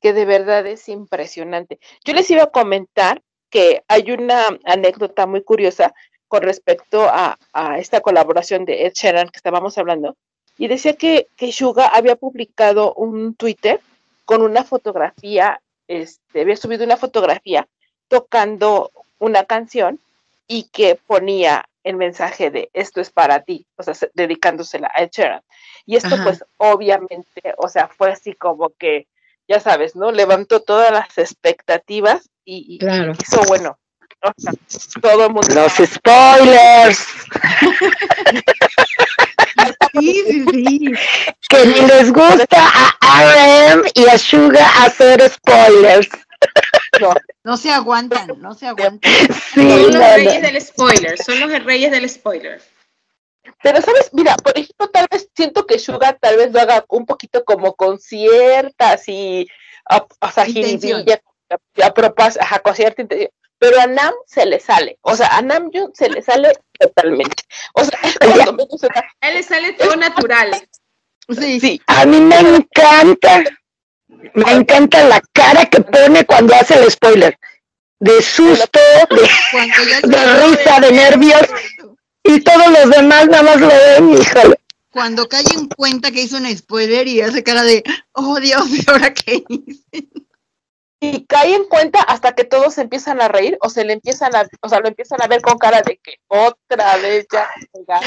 Speaker 3: que de verdad es impresionante. Yo les iba a comentar que hay una anécdota muy curiosa con respecto a, a esta colaboración de Ed Sheeran que estábamos hablando, y decía que, que Suga había publicado un Twitter con una fotografía, este, había subido una fotografía tocando una canción y que ponía el mensaje de esto es para ti, o sea, se- dedicándosela a Ed Sheeran. Y esto
Speaker 2: Ajá.
Speaker 3: pues obviamente, o sea, fue así como que, ya sabes, ¿no? Levantó todas las expectativas y, y
Speaker 2: Claro.
Speaker 3: hizo bueno. O sea, todo el mundo
Speaker 4: Los spoilers.
Speaker 2: Sí, sí, sí.
Speaker 4: Que ni les gusta a RM y a Suga hacer spoilers.
Speaker 2: No se aguantan, no se aguantan.
Speaker 4: Sí,
Speaker 5: Son los
Speaker 4: no,
Speaker 5: reyes
Speaker 4: no.
Speaker 5: del spoiler, son los reyes del spoiler.
Speaker 3: Pero, ¿sabes? Mira, por ejemplo, tal vez siento que Suga tal vez lo haga un poquito como con cierta así, a- o sea, jiribilla, a, a propós- ajá, con cierta intención. Pero a Nam se le sale, o sea, a Nam June se le sale totalmente. O sea, es cuando menos se da-
Speaker 5: A él le sale todo natural.
Speaker 2: Sí,
Speaker 3: Sí,
Speaker 4: A mí me encanta, me encanta la cara que pone cuando hace el spoiler. De susto, de, de risa, de nervios. Y todos los demás nada más lo ven, híjole.
Speaker 2: Cuando cae en cuenta que hizo un spoiler y hace cara de, oh Dios, ¿y ahora qué hice?
Speaker 3: y cae en cuenta hasta que todos se empiezan a reír o se le empiezan a, o sea, lo empiezan a ver con cara de que otra vez ya. ya.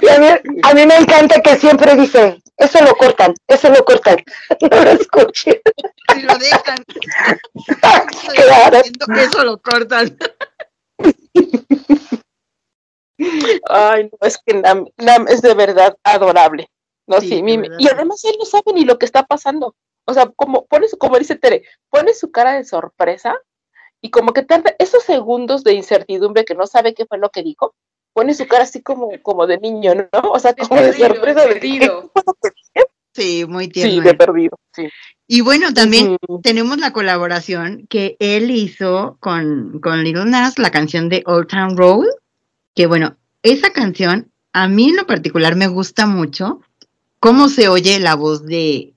Speaker 4: Y a, mí, a mí me encanta que siempre dice, eso lo cortan, eso lo cortan. No lo escuché.
Speaker 2: Si lo dejan.
Speaker 4: Claro.
Speaker 2: Eso lo cortan.
Speaker 3: Ay, no, es que Nam, Nam es de verdad adorable. No,
Speaker 2: Sí,
Speaker 3: sí,
Speaker 2: de
Speaker 3: mi-
Speaker 2: verdad.
Speaker 3: y además él no sabe ni lo que está pasando. O sea, como pone su- como dice Tere, pone su cara de sorpresa y como que tarda esos segundos de incertidumbre que no sabe qué fue lo que dijo, pone su cara así como, como de niño, ¿no? O sea, como de
Speaker 5: perdido,
Speaker 3: sorpresa de
Speaker 5: perdido.
Speaker 3: ¿qué fue lo que dije?
Speaker 2: Sí, muy
Speaker 3: Sí,
Speaker 2: tierno.
Speaker 3: de
Speaker 2: él.
Speaker 3: perdido, sí.
Speaker 2: Y bueno, también tenemos la colaboración que él hizo con, con Little Nas, la canción de Old Town Road, que bueno, esa canción a mí en lo particular me gusta mucho cómo se oye la voz de,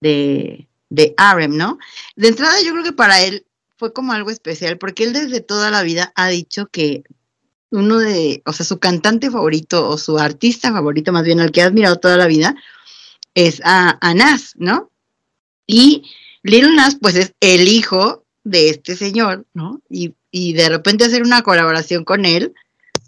Speaker 2: de, de Arem, ¿no? De entrada yo creo que para él fue como algo especial, porque él desde toda la vida ha dicho que uno de, o sea, su cantante favorito o su artista favorito, más bien al que ha admirado toda la vida, es a, Nas, ¿no? Y Lil Nas, pues es el hijo de este señor, ¿no? Y, y de repente hacer una colaboración con él,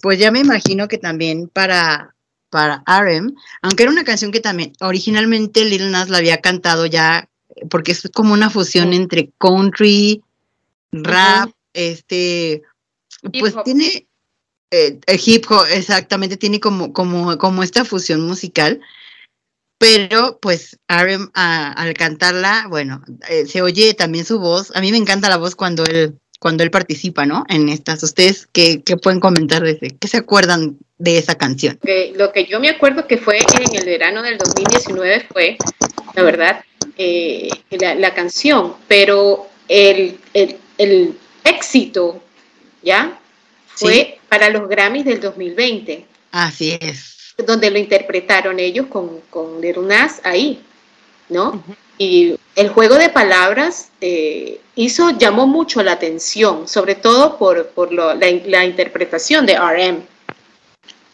Speaker 2: pues ya me imagino que también para, para RM, aunque era una canción que también originalmente Lil Nas la había cantado ya, porque es como una fusión entre country, rap, este, pues
Speaker 5: Hip
Speaker 2: tiene eh, el hip hop, exactamente, tiene como, como, como esta fusión musical. Pero pues RM a- al cantarla, bueno, eh, se oye también su voz. A mí me encanta la voz cuando él, cuando él participa, ¿no? En estas. ¿Ustedes qué, qué pueden comentar de ese? ¿Qué se acuerdan de esa canción?
Speaker 5: lo que yo me acuerdo que fue en el verano del 2019 fue, la verdad, eh, la, la canción, pero el, el- el éxito, ¿ya? Fue
Speaker 2: Sí.
Speaker 5: para los Grammys del 2020,
Speaker 2: Así es.
Speaker 5: donde lo interpretaron ellos con, con Lil Nas ahí, ¿no? Y el juego de palabras eh, hizo, llamó mucho la atención, sobre todo por, por lo- la, la interpretación de RM.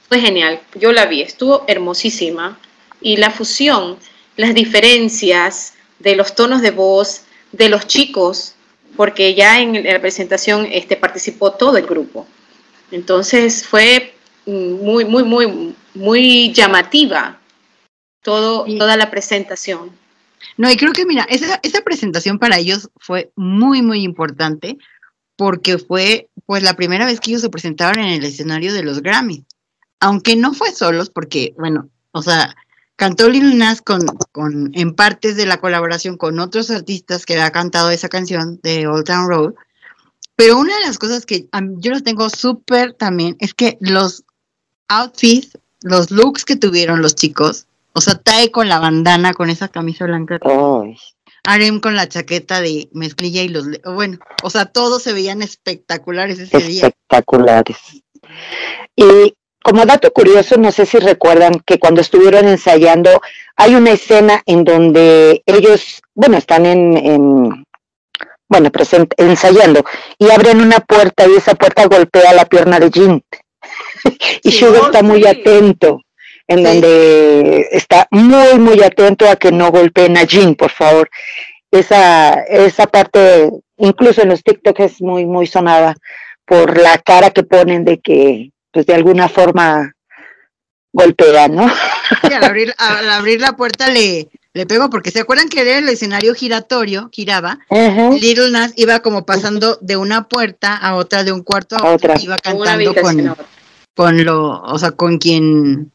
Speaker 5: Fue genial, yo la vi, estuvo hermosísima. Y la fusión, las diferencias de los tonos de voz de los chicos, porque ya en la presentación este, participó todo el grupo. Entonces fue mm, muy, muy, muy, muy llamativa todo, toda la presentación.
Speaker 2: No, y creo que mira, esa, esa presentación para ellos fue muy, muy importante porque fue pues la primera vez que ellos se presentaron en el escenario de los Grammys. Aunque no fue solos, porque, bueno, o sea, cantó Lil Nas con, con, en partes de la colaboración con otros artistas que había cantado esa canción de Old Town Road. Pero una de las cosas que yo lo tengo súper también es que los outfits, los looks que tuvieron los chicos, o sea, Tae con la bandana, con esa camisa blanca
Speaker 4: Ay,
Speaker 2: Arem con la chaqueta de mezclilla y los... le- Bueno, o sea, todos se veían espectaculares ese día.
Speaker 4: espectaculares. Y como dato curioso, no sé si recuerdan que cuando estuvieron ensayando, hay una escena en donde ellos, bueno, están en, en bueno, present, ensayando y abren una puerta y esa puerta golpea la pierna de Jin. y
Speaker 2: Sí.
Speaker 4: Sugar está muy atento, en
Speaker 2: Sí.
Speaker 4: donde está muy, muy atento a que no golpeen a Jin, por favor. Esa, esa parte, incluso en los TikTok es muy, muy sonada por la cara que ponen de que, pues de alguna forma golpean, ¿no?
Speaker 2: Y al abrir, al abrir la puerta le, le pegó, porque se acuerdan que era el escenario giratorio, giraba. Little Nas iba como pasando de una puerta a otra, de un cuarto a
Speaker 4: A
Speaker 2: otro,
Speaker 4: otra.
Speaker 2: iba cantando con, con lo, o sea, con quien,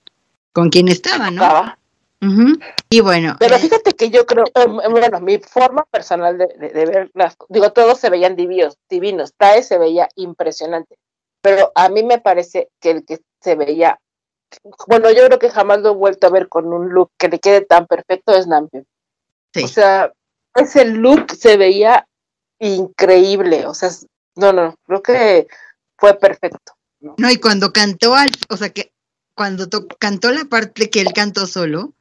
Speaker 2: con quien estaba, ¿no? Ujú. Y bueno,
Speaker 3: Pero
Speaker 2: eh,
Speaker 3: fíjate que yo creo, em, em, bueno, mi forma personal de, de- de ver las, digo, todos se veían divinos, divinos, Tae se veía impresionante, pero a mí me parece que el que se veía, bueno, yo creo que jamás lo he vuelto a ver con un look que le quede tan perfecto es Namjoon.
Speaker 2: sí.
Speaker 3: O sea, ese look se veía increíble, o sea, no, no, creo que fue perfecto.
Speaker 2: No, y cuando cantó al, o sea que cuando cantó la parte que él cantó solo,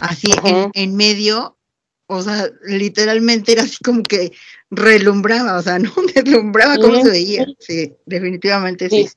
Speaker 2: así en, medio, o sea, literalmente era así como que relumbraba, o sea, no deslumbraba cómo
Speaker 3: Ujú.
Speaker 2: se veía. Sí, definitivamente sí.
Speaker 3: Sí.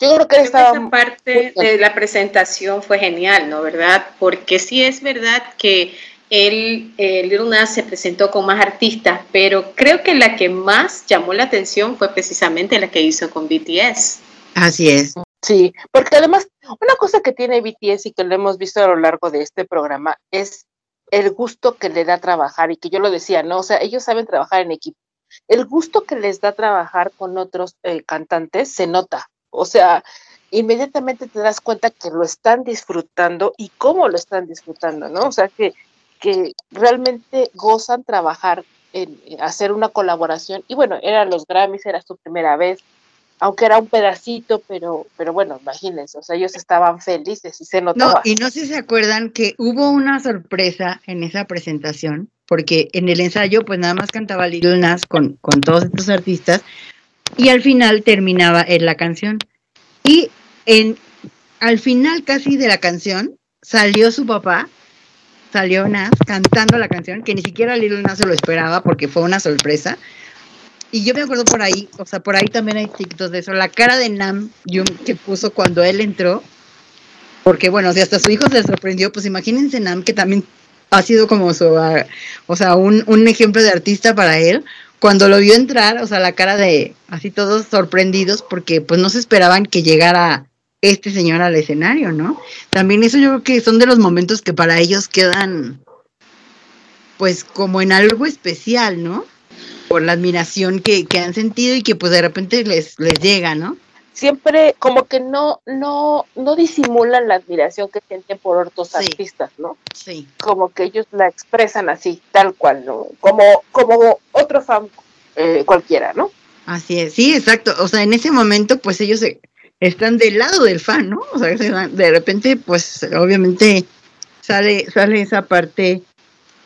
Speaker 3: Yo creo que
Speaker 5: Creo
Speaker 3: estaba
Speaker 5: esa parte de la presentación fue genial, ¿no? ¿Verdad? Porque sí es verdad que él, eh, Little Nas se presentó con más artistas, pero creo que la que más llamó la atención fue precisamente la que hizo con BTS.
Speaker 2: Así es.
Speaker 3: Sí, porque además, una cosa que tiene BTS y que lo hemos visto a lo largo de este programa es el gusto que le da trabajar, y que yo lo decía, ¿no? O sea, ellos saben trabajar en equipo. El gusto que les da trabajar con otros eh, cantantes se nota. O sea, inmediatamente te das cuenta que lo están disfrutando y cómo lo están disfrutando, ¿no? O sea, que, que realmente gozan trabajar en, hacer una colaboración. Y bueno, eran los Grammys, era su primera vez aunque era un pedacito, pero, pero bueno, imagínense, o sea, ellos estaban felices y se
Speaker 2: No,
Speaker 3: notaba.
Speaker 2: y no sé si se acuerdan que hubo una sorpresa en esa presentación, porque en el ensayo pues nada más cantaba Lil Nas con, con todos estos artistas y al final terminaba en la canción. Y en al final casi de la canción salió su papá, salió Nas cantando la canción, que ni siquiera Lil Nas se lo esperaba porque fue una sorpresa. Y yo me acuerdo por ahí, o sea, por ahí también hay TikToks de eso, la cara de Nam que puso cuando él entró, porque bueno, si hasta su hijo se sorprendió, pues imagínense Nam que también ha sido como su, ah, o sea, un, un ejemplo de artista para él. Cuando lo vio entrar, o sea, la cara de así todos sorprendidos porque pues no se esperaban que llegara este señor al escenario, ¿no? También eso yo creo que son de los momentos que para ellos quedan pues como en algo especial, ¿no? Por la admiración que, que han sentido y que pues de repente les, les llega, ¿no?
Speaker 3: Siempre como que no, no, no disimulan la admiración que sienten por otros
Speaker 2: Sí.
Speaker 3: artistas, ¿no?
Speaker 2: Sí.
Speaker 3: Como que ellos la expresan así, tal cual, ¿no? Como, como otro fan eh, cualquiera, ¿no?
Speaker 2: Así es, sí, exacto. O sea, en ese momento, pues ellos se- están del lado del fan, ¿no? O sea, de repente, pues obviamente sale, sale esa parte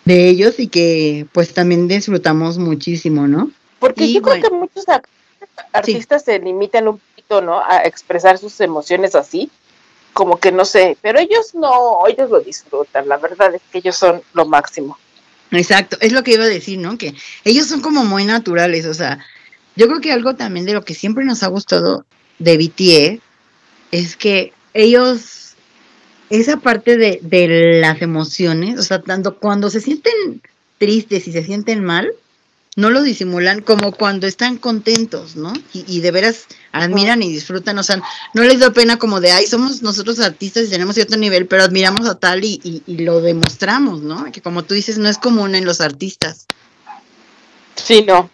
Speaker 2: de ellos y que pues también disfrutamos muchísimo, ¿no?
Speaker 3: Porque
Speaker 2: Y
Speaker 3: yo
Speaker 2: bueno.
Speaker 3: creo que muchos ar- artistas se limitan un poquito, ¿no? A expresar sus emociones así, como que no sé, pero ellos no, ellos lo disfrutan, la verdad es que ellos son lo máximo.
Speaker 2: Exacto, es lo que iba a decir, ¿no? Que ellos son como muy naturales, o sea, yo creo que algo también de lo que siempre nos ha gustado de BTS es que ellos, esa parte de, de las emociones, o sea, tanto cuando se sienten tristes y se sienten mal, no lo disimulan como cuando están contentos, ¿no? Y, y de veras admiran y disfrutan, o sea, no les da pena como de, ay, somos nosotros artistas y tenemos cierto nivel, pero admiramos a tal y, y, y lo demostramos, ¿no? Que como tú dices, no es común en los artistas.
Speaker 3: Sí, no.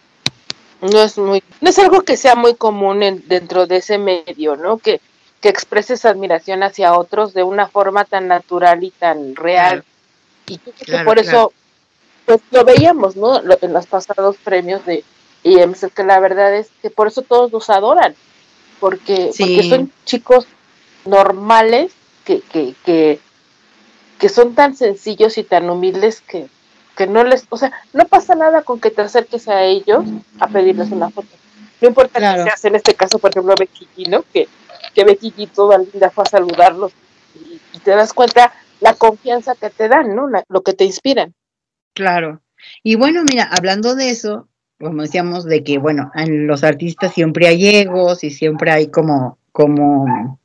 Speaker 3: No es muy, no es algo que sea muy común en- dentro de ese medio, ¿no? Que, que expreses admiración hacia otros de una forma tan natural y tan real.
Speaker 2: Claro.
Speaker 3: Y creo que
Speaker 2: Claro,
Speaker 3: por
Speaker 2: claro.
Speaker 3: eso, pues lo veíamos, ¿no? Lo- en los pasados premios de IEMS, que la verdad es que por eso todos los adoran, porque,
Speaker 2: Sí.
Speaker 3: porque son chicos normales que, que, que, que son tan sencillos y tan humildes que, que no les, o sea, no pasa nada con que te acerques a ellos a pedirles una foto. No importa
Speaker 2: Claro.
Speaker 3: que seas en este caso, por ejemplo, Becky ¿no? Que, que Becky G toda linda fue a saludarlos y, te das cuenta la confianza que te dan, ¿no? Lo que te inspiran.
Speaker 2: Claro. Y bueno, mira, hablando de eso, como decíamos, de que, bueno, en los artistas siempre hay egos y siempre hay como, como,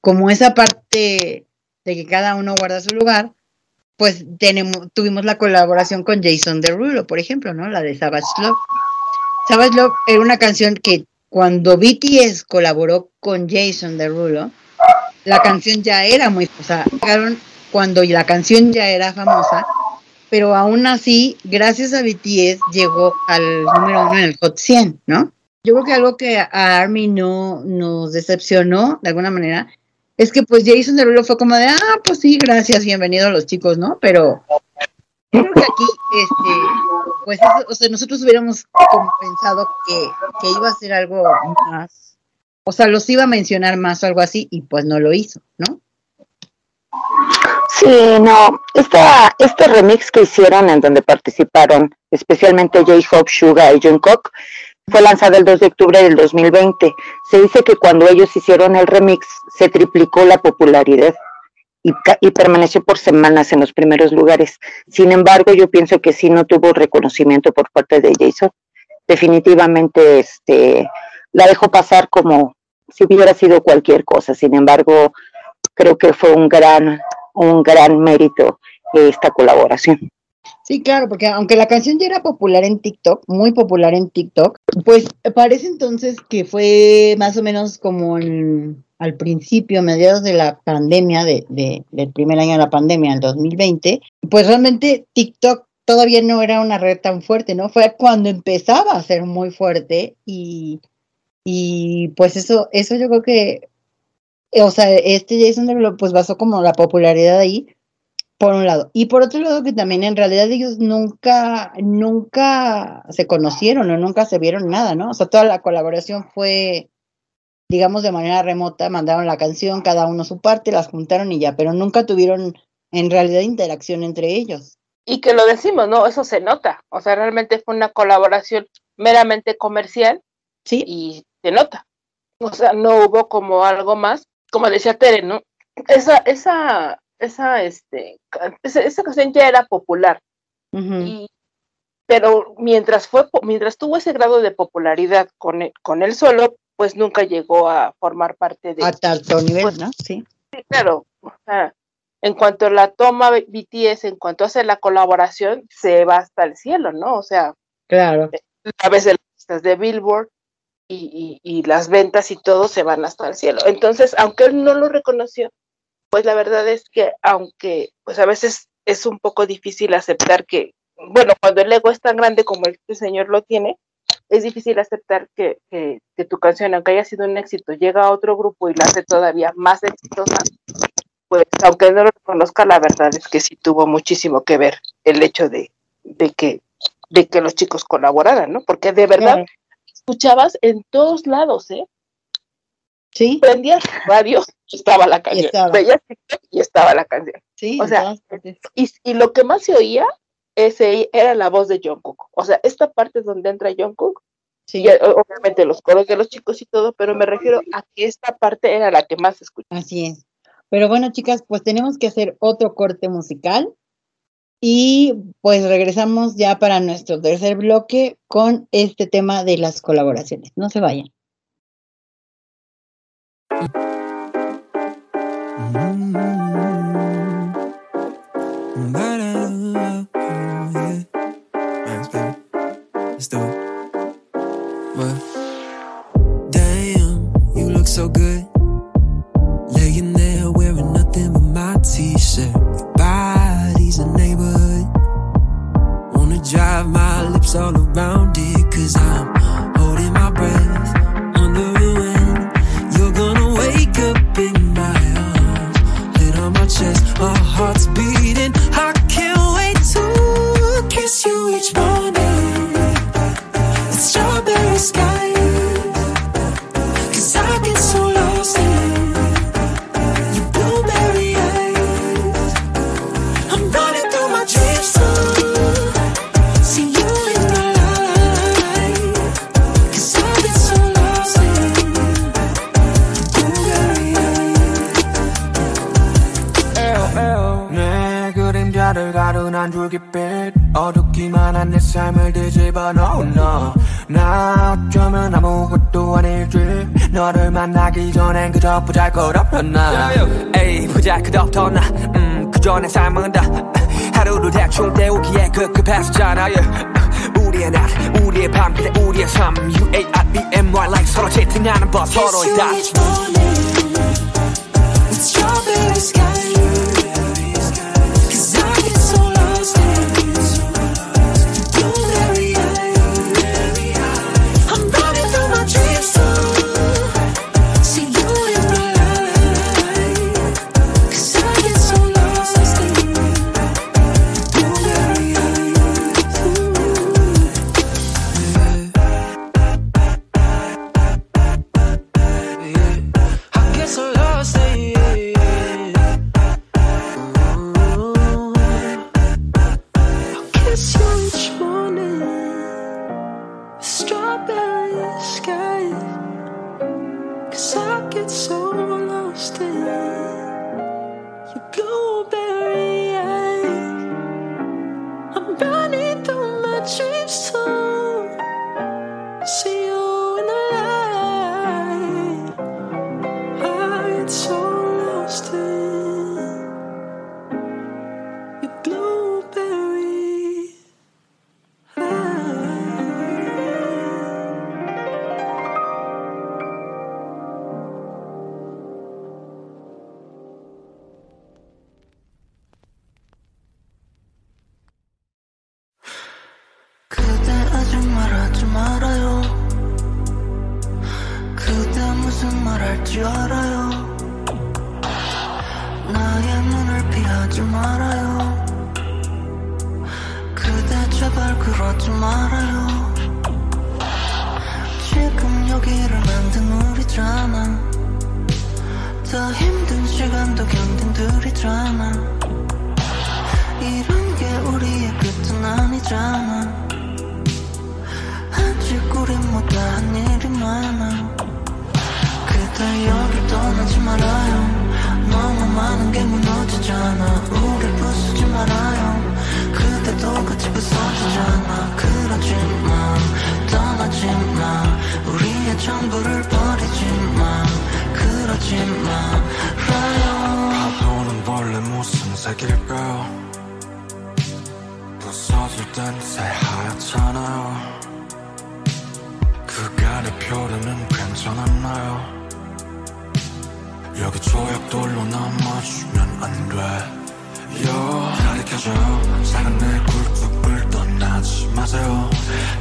Speaker 2: como esa parte de que cada uno guarda su lugar, pues tenemos, tuvimos la colaboración con Jason Derulo, por ejemplo, ¿no? La de Savage Love. Savage Love era una canción que cuando BTS colaboró con Jason Derulo, la canción ya era muy, llegaron cuando la canción ya era famosa, pero aún así, gracias a BTS llegó al número uno en el Hot 100, ¿no? Yo creo que algo que a Army no nos decepcionó de alguna manera es que pues Jason Derulo fue como de, ah, pues sí, gracias, bienvenidos los chicos, ¿no? Pero creo que aquí, este, pues, o sea, nosotros hubiéramos como pensado que, que iba a ser algo más, o sea, los iba a mencionar más o algo así, y pues no lo hizo, ¿no?
Speaker 4: Sí, no, esta, este remix que hicieron en donde participaron especialmente J-Hope, Suga y Jungkook fue lanzado el 2 de octubre del 2020. Se dice que cuando ellos hicieron el remix se triplicó la popularidad y, y permaneció por semanas en los primeros lugares. Sin embargo, yo pienso que sí no tuvo reconocimiento por parte de Jason. Definitivamente este, la dejó pasar como si hubiera sido cualquier cosa. Sin embargo, creo que fue un gran, un gran mérito esta colaboración.
Speaker 2: Sí, claro, porque aunque la canción ya era popular en TikTok, muy popular en TikTok, pues parece entonces que fue más o menos como al principio, mediados de la pandemia, de, de- del primer año de la pandemia, el 2020, pues realmente TikTok todavía no era una red tan fuerte, ¿no? Fue cuando empezaba a ser muy fuerte y, y pues eso, eso yo creo que, o sea, este Jason Derulo pues basó como la popularidad ahí, por un lado. Y por otro lado, que también en realidad ellos nunca, nunca se conocieron o nunca se vieron nada, ¿no? O sea, toda la colaboración fue, digamos, de manera remota, mandaron la canción, cada uno su parte, las juntaron y ya, pero nunca tuvieron en realidad interacción entre ellos.
Speaker 3: Y que lo decimos, ¿no? Eso se nota. O sea, realmente fue una colaboración meramente comercial
Speaker 2: Sí,
Speaker 3: y se nota. O sea, no hubo como algo más, como decía Tere, ¿no? Esa, esa, esa, este, esa, canción ya era popular. Y, pero mientras fue, mientras tuvo ese grado de popularidad con él, con él solo, pues nunca llegó a formar parte de.
Speaker 2: a tanto nivel,
Speaker 3: pues,
Speaker 2: ¿no? Sí.
Speaker 3: Sí, claro. o sea, en cuanto la toma BTS, en cuanto hace la colaboración, se va hasta el cielo, ¿no? O sea,
Speaker 2: Claro.
Speaker 3: a veces las listas de Billboard y, y- y las ventas y todo se van hasta el cielo. Entonces, aunque él no lo reconoció, pues la verdad es que aunque pues a veces es un poco difícil aceptar que, bueno, cuando el ego es tan grande como este señor lo tiene, es difícil aceptar que, que, que tu canción, aunque haya sido un éxito, llega a otro grupo y la hace todavía más exitosa, pues aunque no lo reconozca, la verdad es que sí tuvo muchísimo que ver el hecho de, de que de que los chicos colaboraran, ¿no? Porque de verdad escuchabas en todos lados, ¿eh?
Speaker 2: Sí,
Speaker 3: Prendías radio y estaba la canción. Veías y estaba la canción.
Speaker 2: sí.
Speaker 3: o sea. Y, y lo que más se oía ese era la voz de Jungkook. O sea, esta parte donde entra Jungkook,
Speaker 2: Sí,
Speaker 3: y, o- obviamente los coros de los chicos y todo, pero me refiero a que esta parte era la que más se escuchaba.
Speaker 2: así es. Pero bueno, chicas, pues tenemos que hacer otro corte musical. Y pues regresamos ya para nuestro tercer bloque con este tema de las colaboraciones. No se vayan.
Speaker 6: Drive my lips all around it, cause I'm 전엔 그저 보잘 것없던 나? 에이 보잘 것없던 나? 음, 그저 내 삶은 다. 하루를 대충 때우기에 급급했었잖아 yeah. 우리의 낮 우리의 밤 그래 우리의 삶. U-A-R-E-M-Y like 서로 채팅하는 법 서로의 다
Speaker 7: Kiss you each morning
Speaker 10: 피하지 말아요. 그대 제발 그러지 말아요. 지금 여기를 만든 우리잖아. 더 힘든 시간도 견딘 둘이잖아. 이런 게 우리의 끝은 아니잖아. 아직 우린 못다한 일이 많아. 그대 여길 떠나지 말아요 너무 많은 게 무너지잖아. 우릴 부수지 말아요 그대도 같이 부서지잖아. 그러지 마 떠나지 마 우리의 전부를 버리지 마 그러지 말아요
Speaker 7: 파도는 원래 무슨 색일까요? 부서질 땐 새하얗잖아요. 그간의 표류는 괜찮았나요 여기 조약돌로 남아주면 안 돼요 가리켜줘요 사랑의 굴뚝을 떠나지 마세요.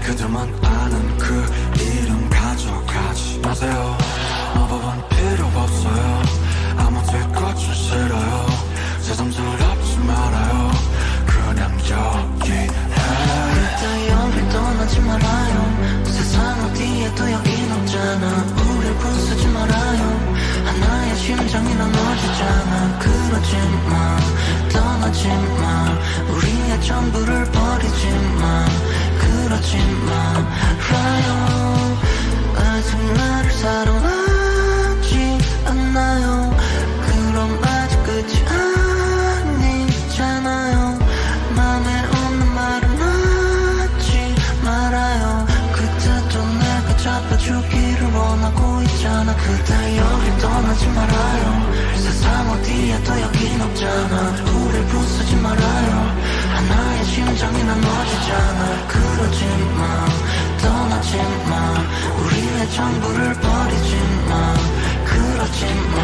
Speaker 7: 그들만 아는 그 이름 가져가지 마세요. 마법은 필요 없어요. 아무 될것좀 싫어요. 새삼스럽지 말아요. 그냥 여기에
Speaker 10: 그대 여길 떠나지 말아요. 세상 어디에도 여긴 심장이 나눠지잖아. 그러지 마 떠나지 마. 우리의 전부를 버리지 마 그러지 말아요 아직 나를 사랑하 있잖아. 그대 여길 떠나지 말아요. 세상 어디에도 여긴 없잖아. 우릴 부수지 말아요. 하나의 심장이 나눠지잖아. 그러지 마 떠나지 마 우리의 전부를 버리지 마 그러지 마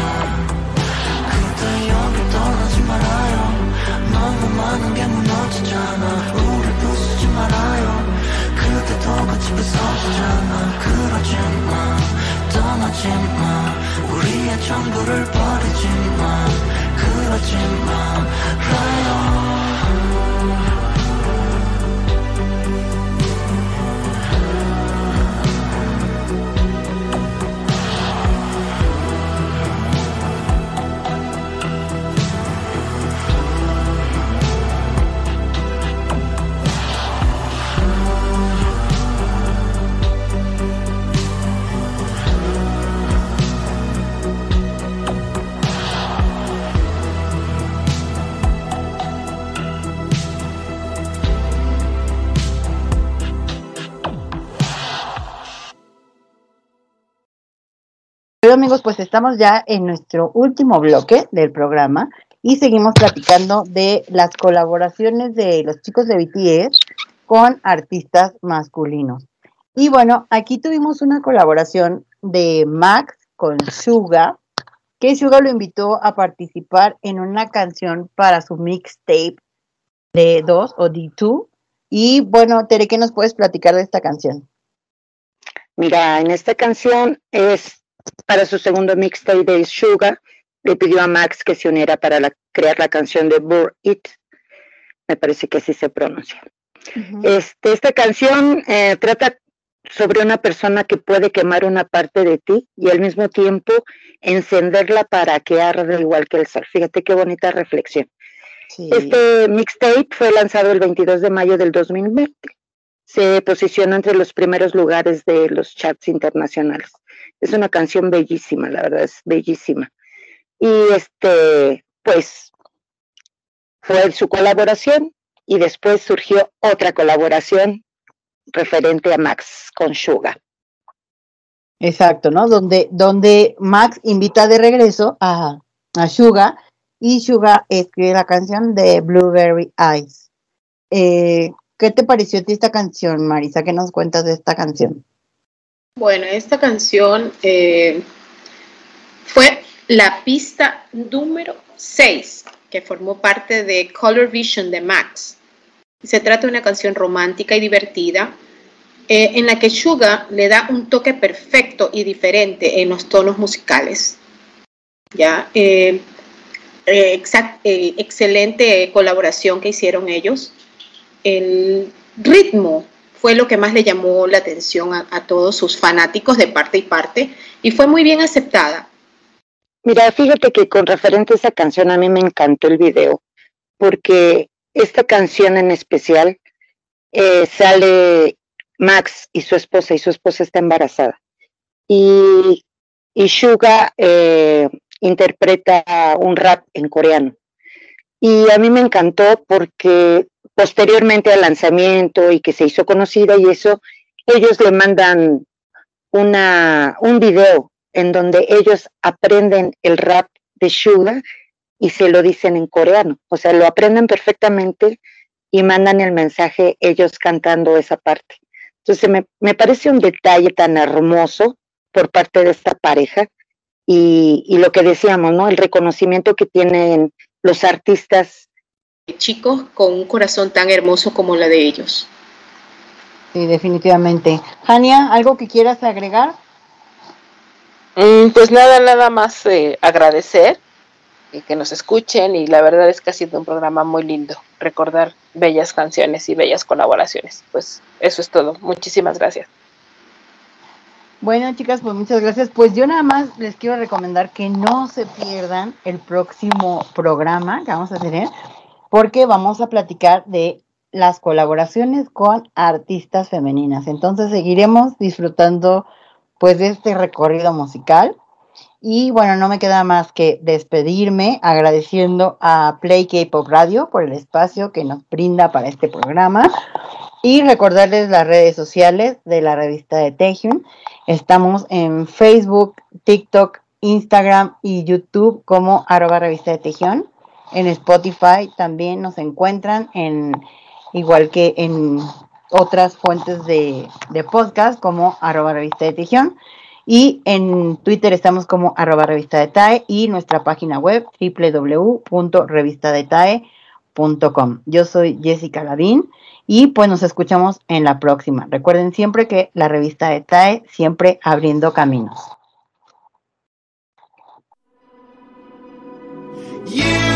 Speaker 10: 그대 여길 떠나지 말아요. 너무 많은 게 무너지잖아. 우릴 부수지 말아요 그대도 같이 부서지잖아. 그러지 마 떠나지 마. 우리의 전부를 버리지 마. 그러지 말아요
Speaker 2: Pero amigos, pues estamos ya en nuestro último bloque del programa y seguimos platicando de las colaboraciones de los chicos de BTS con artistas masculinos. Y bueno, aquí tuvimos una colaboración de Max con Suga, que Suga lo invitó a participar en una canción para su mixtape de 2 o D2. Y bueno, Tere, ¿qué nos puedes platicar de esta canción?
Speaker 4: Mira, en esta canción es para su segundo mixtape de Suga, le pidió a Max que se uniera para la- crear la canción de Burr It. Me parece que así se pronuncia. Este, esta canción eh, trata sobre una persona que puede quemar una parte de ti y al mismo tiempo encenderla para que arde igual que el sol. Fíjate qué bonita reflexión.
Speaker 2: Sí.
Speaker 4: Este mixtape fue lanzado el 22 de mayo del 2020. Se posicionó entre los primeros lugares de los charts internacionales. Es una canción bellísima, la verdad es bellísima. Y este, pues, fue su colaboración y después surgió otra colaboración referente a Max con Suga.
Speaker 2: Exacto, ¿no? Donde, donde Max invita de regreso a, a Suga y Suga escribe la canción de Blueberry Eyes. Eh, ¿Qué te pareció a esta canción, Marisa? ¿Qué nos cuentas de esta canción?
Speaker 5: Bueno, esta canción eh, fue la pista número 6 que formó parte de Color Vision de Max. Se trata de una canción romántica y divertida eh, en la que Suga le da un toque perfecto y diferente en los tonos musicales. ¿ya? Eh, excelente colaboración que hicieron ellos. El ritmo fue lo que más le llamó la atención a, a todos sus fanáticos de parte y parte y fue muy bien aceptada.
Speaker 4: Mira, fíjate que con referente a esa canción a mí me encantó el video, porque esta canción en especial eh, sale Max y su esposa, y su esposa está embarazada. Y, y Suga eh, interpreta un rap en coreano. Y a mí me encantó porque posteriormente al lanzamiento y que se hizo conocida y eso, ellos le mandan una, un video en donde ellos aprenden el rap de Suga y se lo dicen en coreano. O sea, lo aprenden perfectamente y mandan el mensaje ellos cantando esa parte. Entonces me, me parece un detalle tan hermoso por parte de esta pareja y, y lo que decíamos, ¿no? El reconocimiento que tienen los artistas
Speaker 5: Chicos con un corazón tan hermoso como la de ellos.
Speaker 2: Sí, definitivamente. Jania, ¿algo que quieras agregar?
Speaker 3: Mm, Pues nada, nada más eh, agradecer y que nos escuchen y la verdad es que ha sido un programa muy lindo, recordar bellas canciones y bellas colaboraciones. Pues eso es todo. Muchísimas gracias.
Speaker 2: Bueno, chicas, pues muchas gracias. Pues yo nada más les quiero recomendar que no se pierdan el próximo programa que vamos a tener, porque vamos a platicar de las colaboraciones con artistas femeninas. Entonces seguiremos disfrutando pues de este recorrido musical. Y bueno, no me queda más que despedirme agradeciendo a Play K-Pop Radio por el espacio que nos brinda para este programa y recordarles las redes sociales de la revista de Taehyung. Estamos en Facebook, TikTok, Instagram y YouTube como arroba revista de Taehyung. En Spotify también nos encuentran en igual que en otras fuentes de, de podcast como arroba revista de Taehyung. Y en Twitter estamos como arroba revista de TAE y nuestra página web www.revistadetae.com. Yo soy Jessica Lavín y pues nos escuchamos en la próxima. Recuerden siempre que la revista de TAE siempre abriendo caminos.
Speaker 7: You,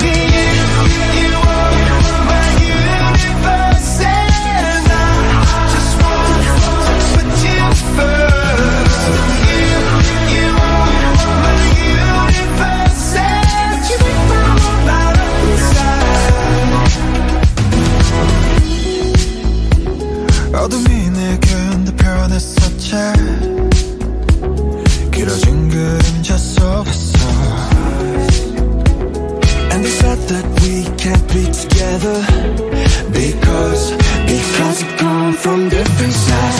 Speaker 7: 어둠이 내겐 더 변했었지 길어진 그림자 속에서 And they said that we can't be together Because, because we come from different sides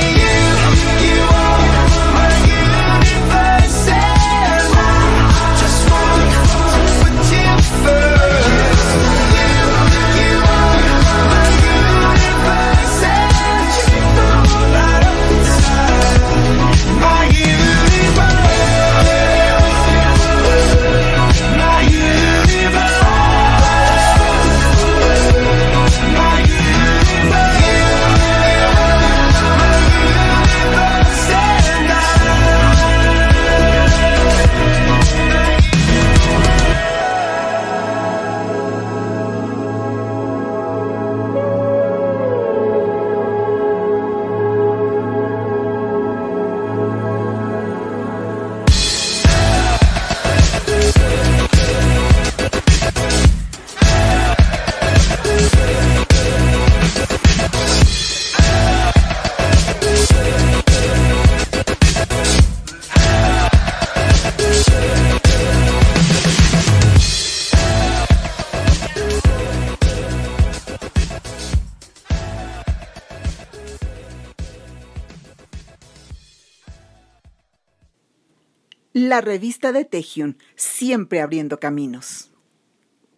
Speaker 11: La revista de Taehyung, siempre abriendo caminos.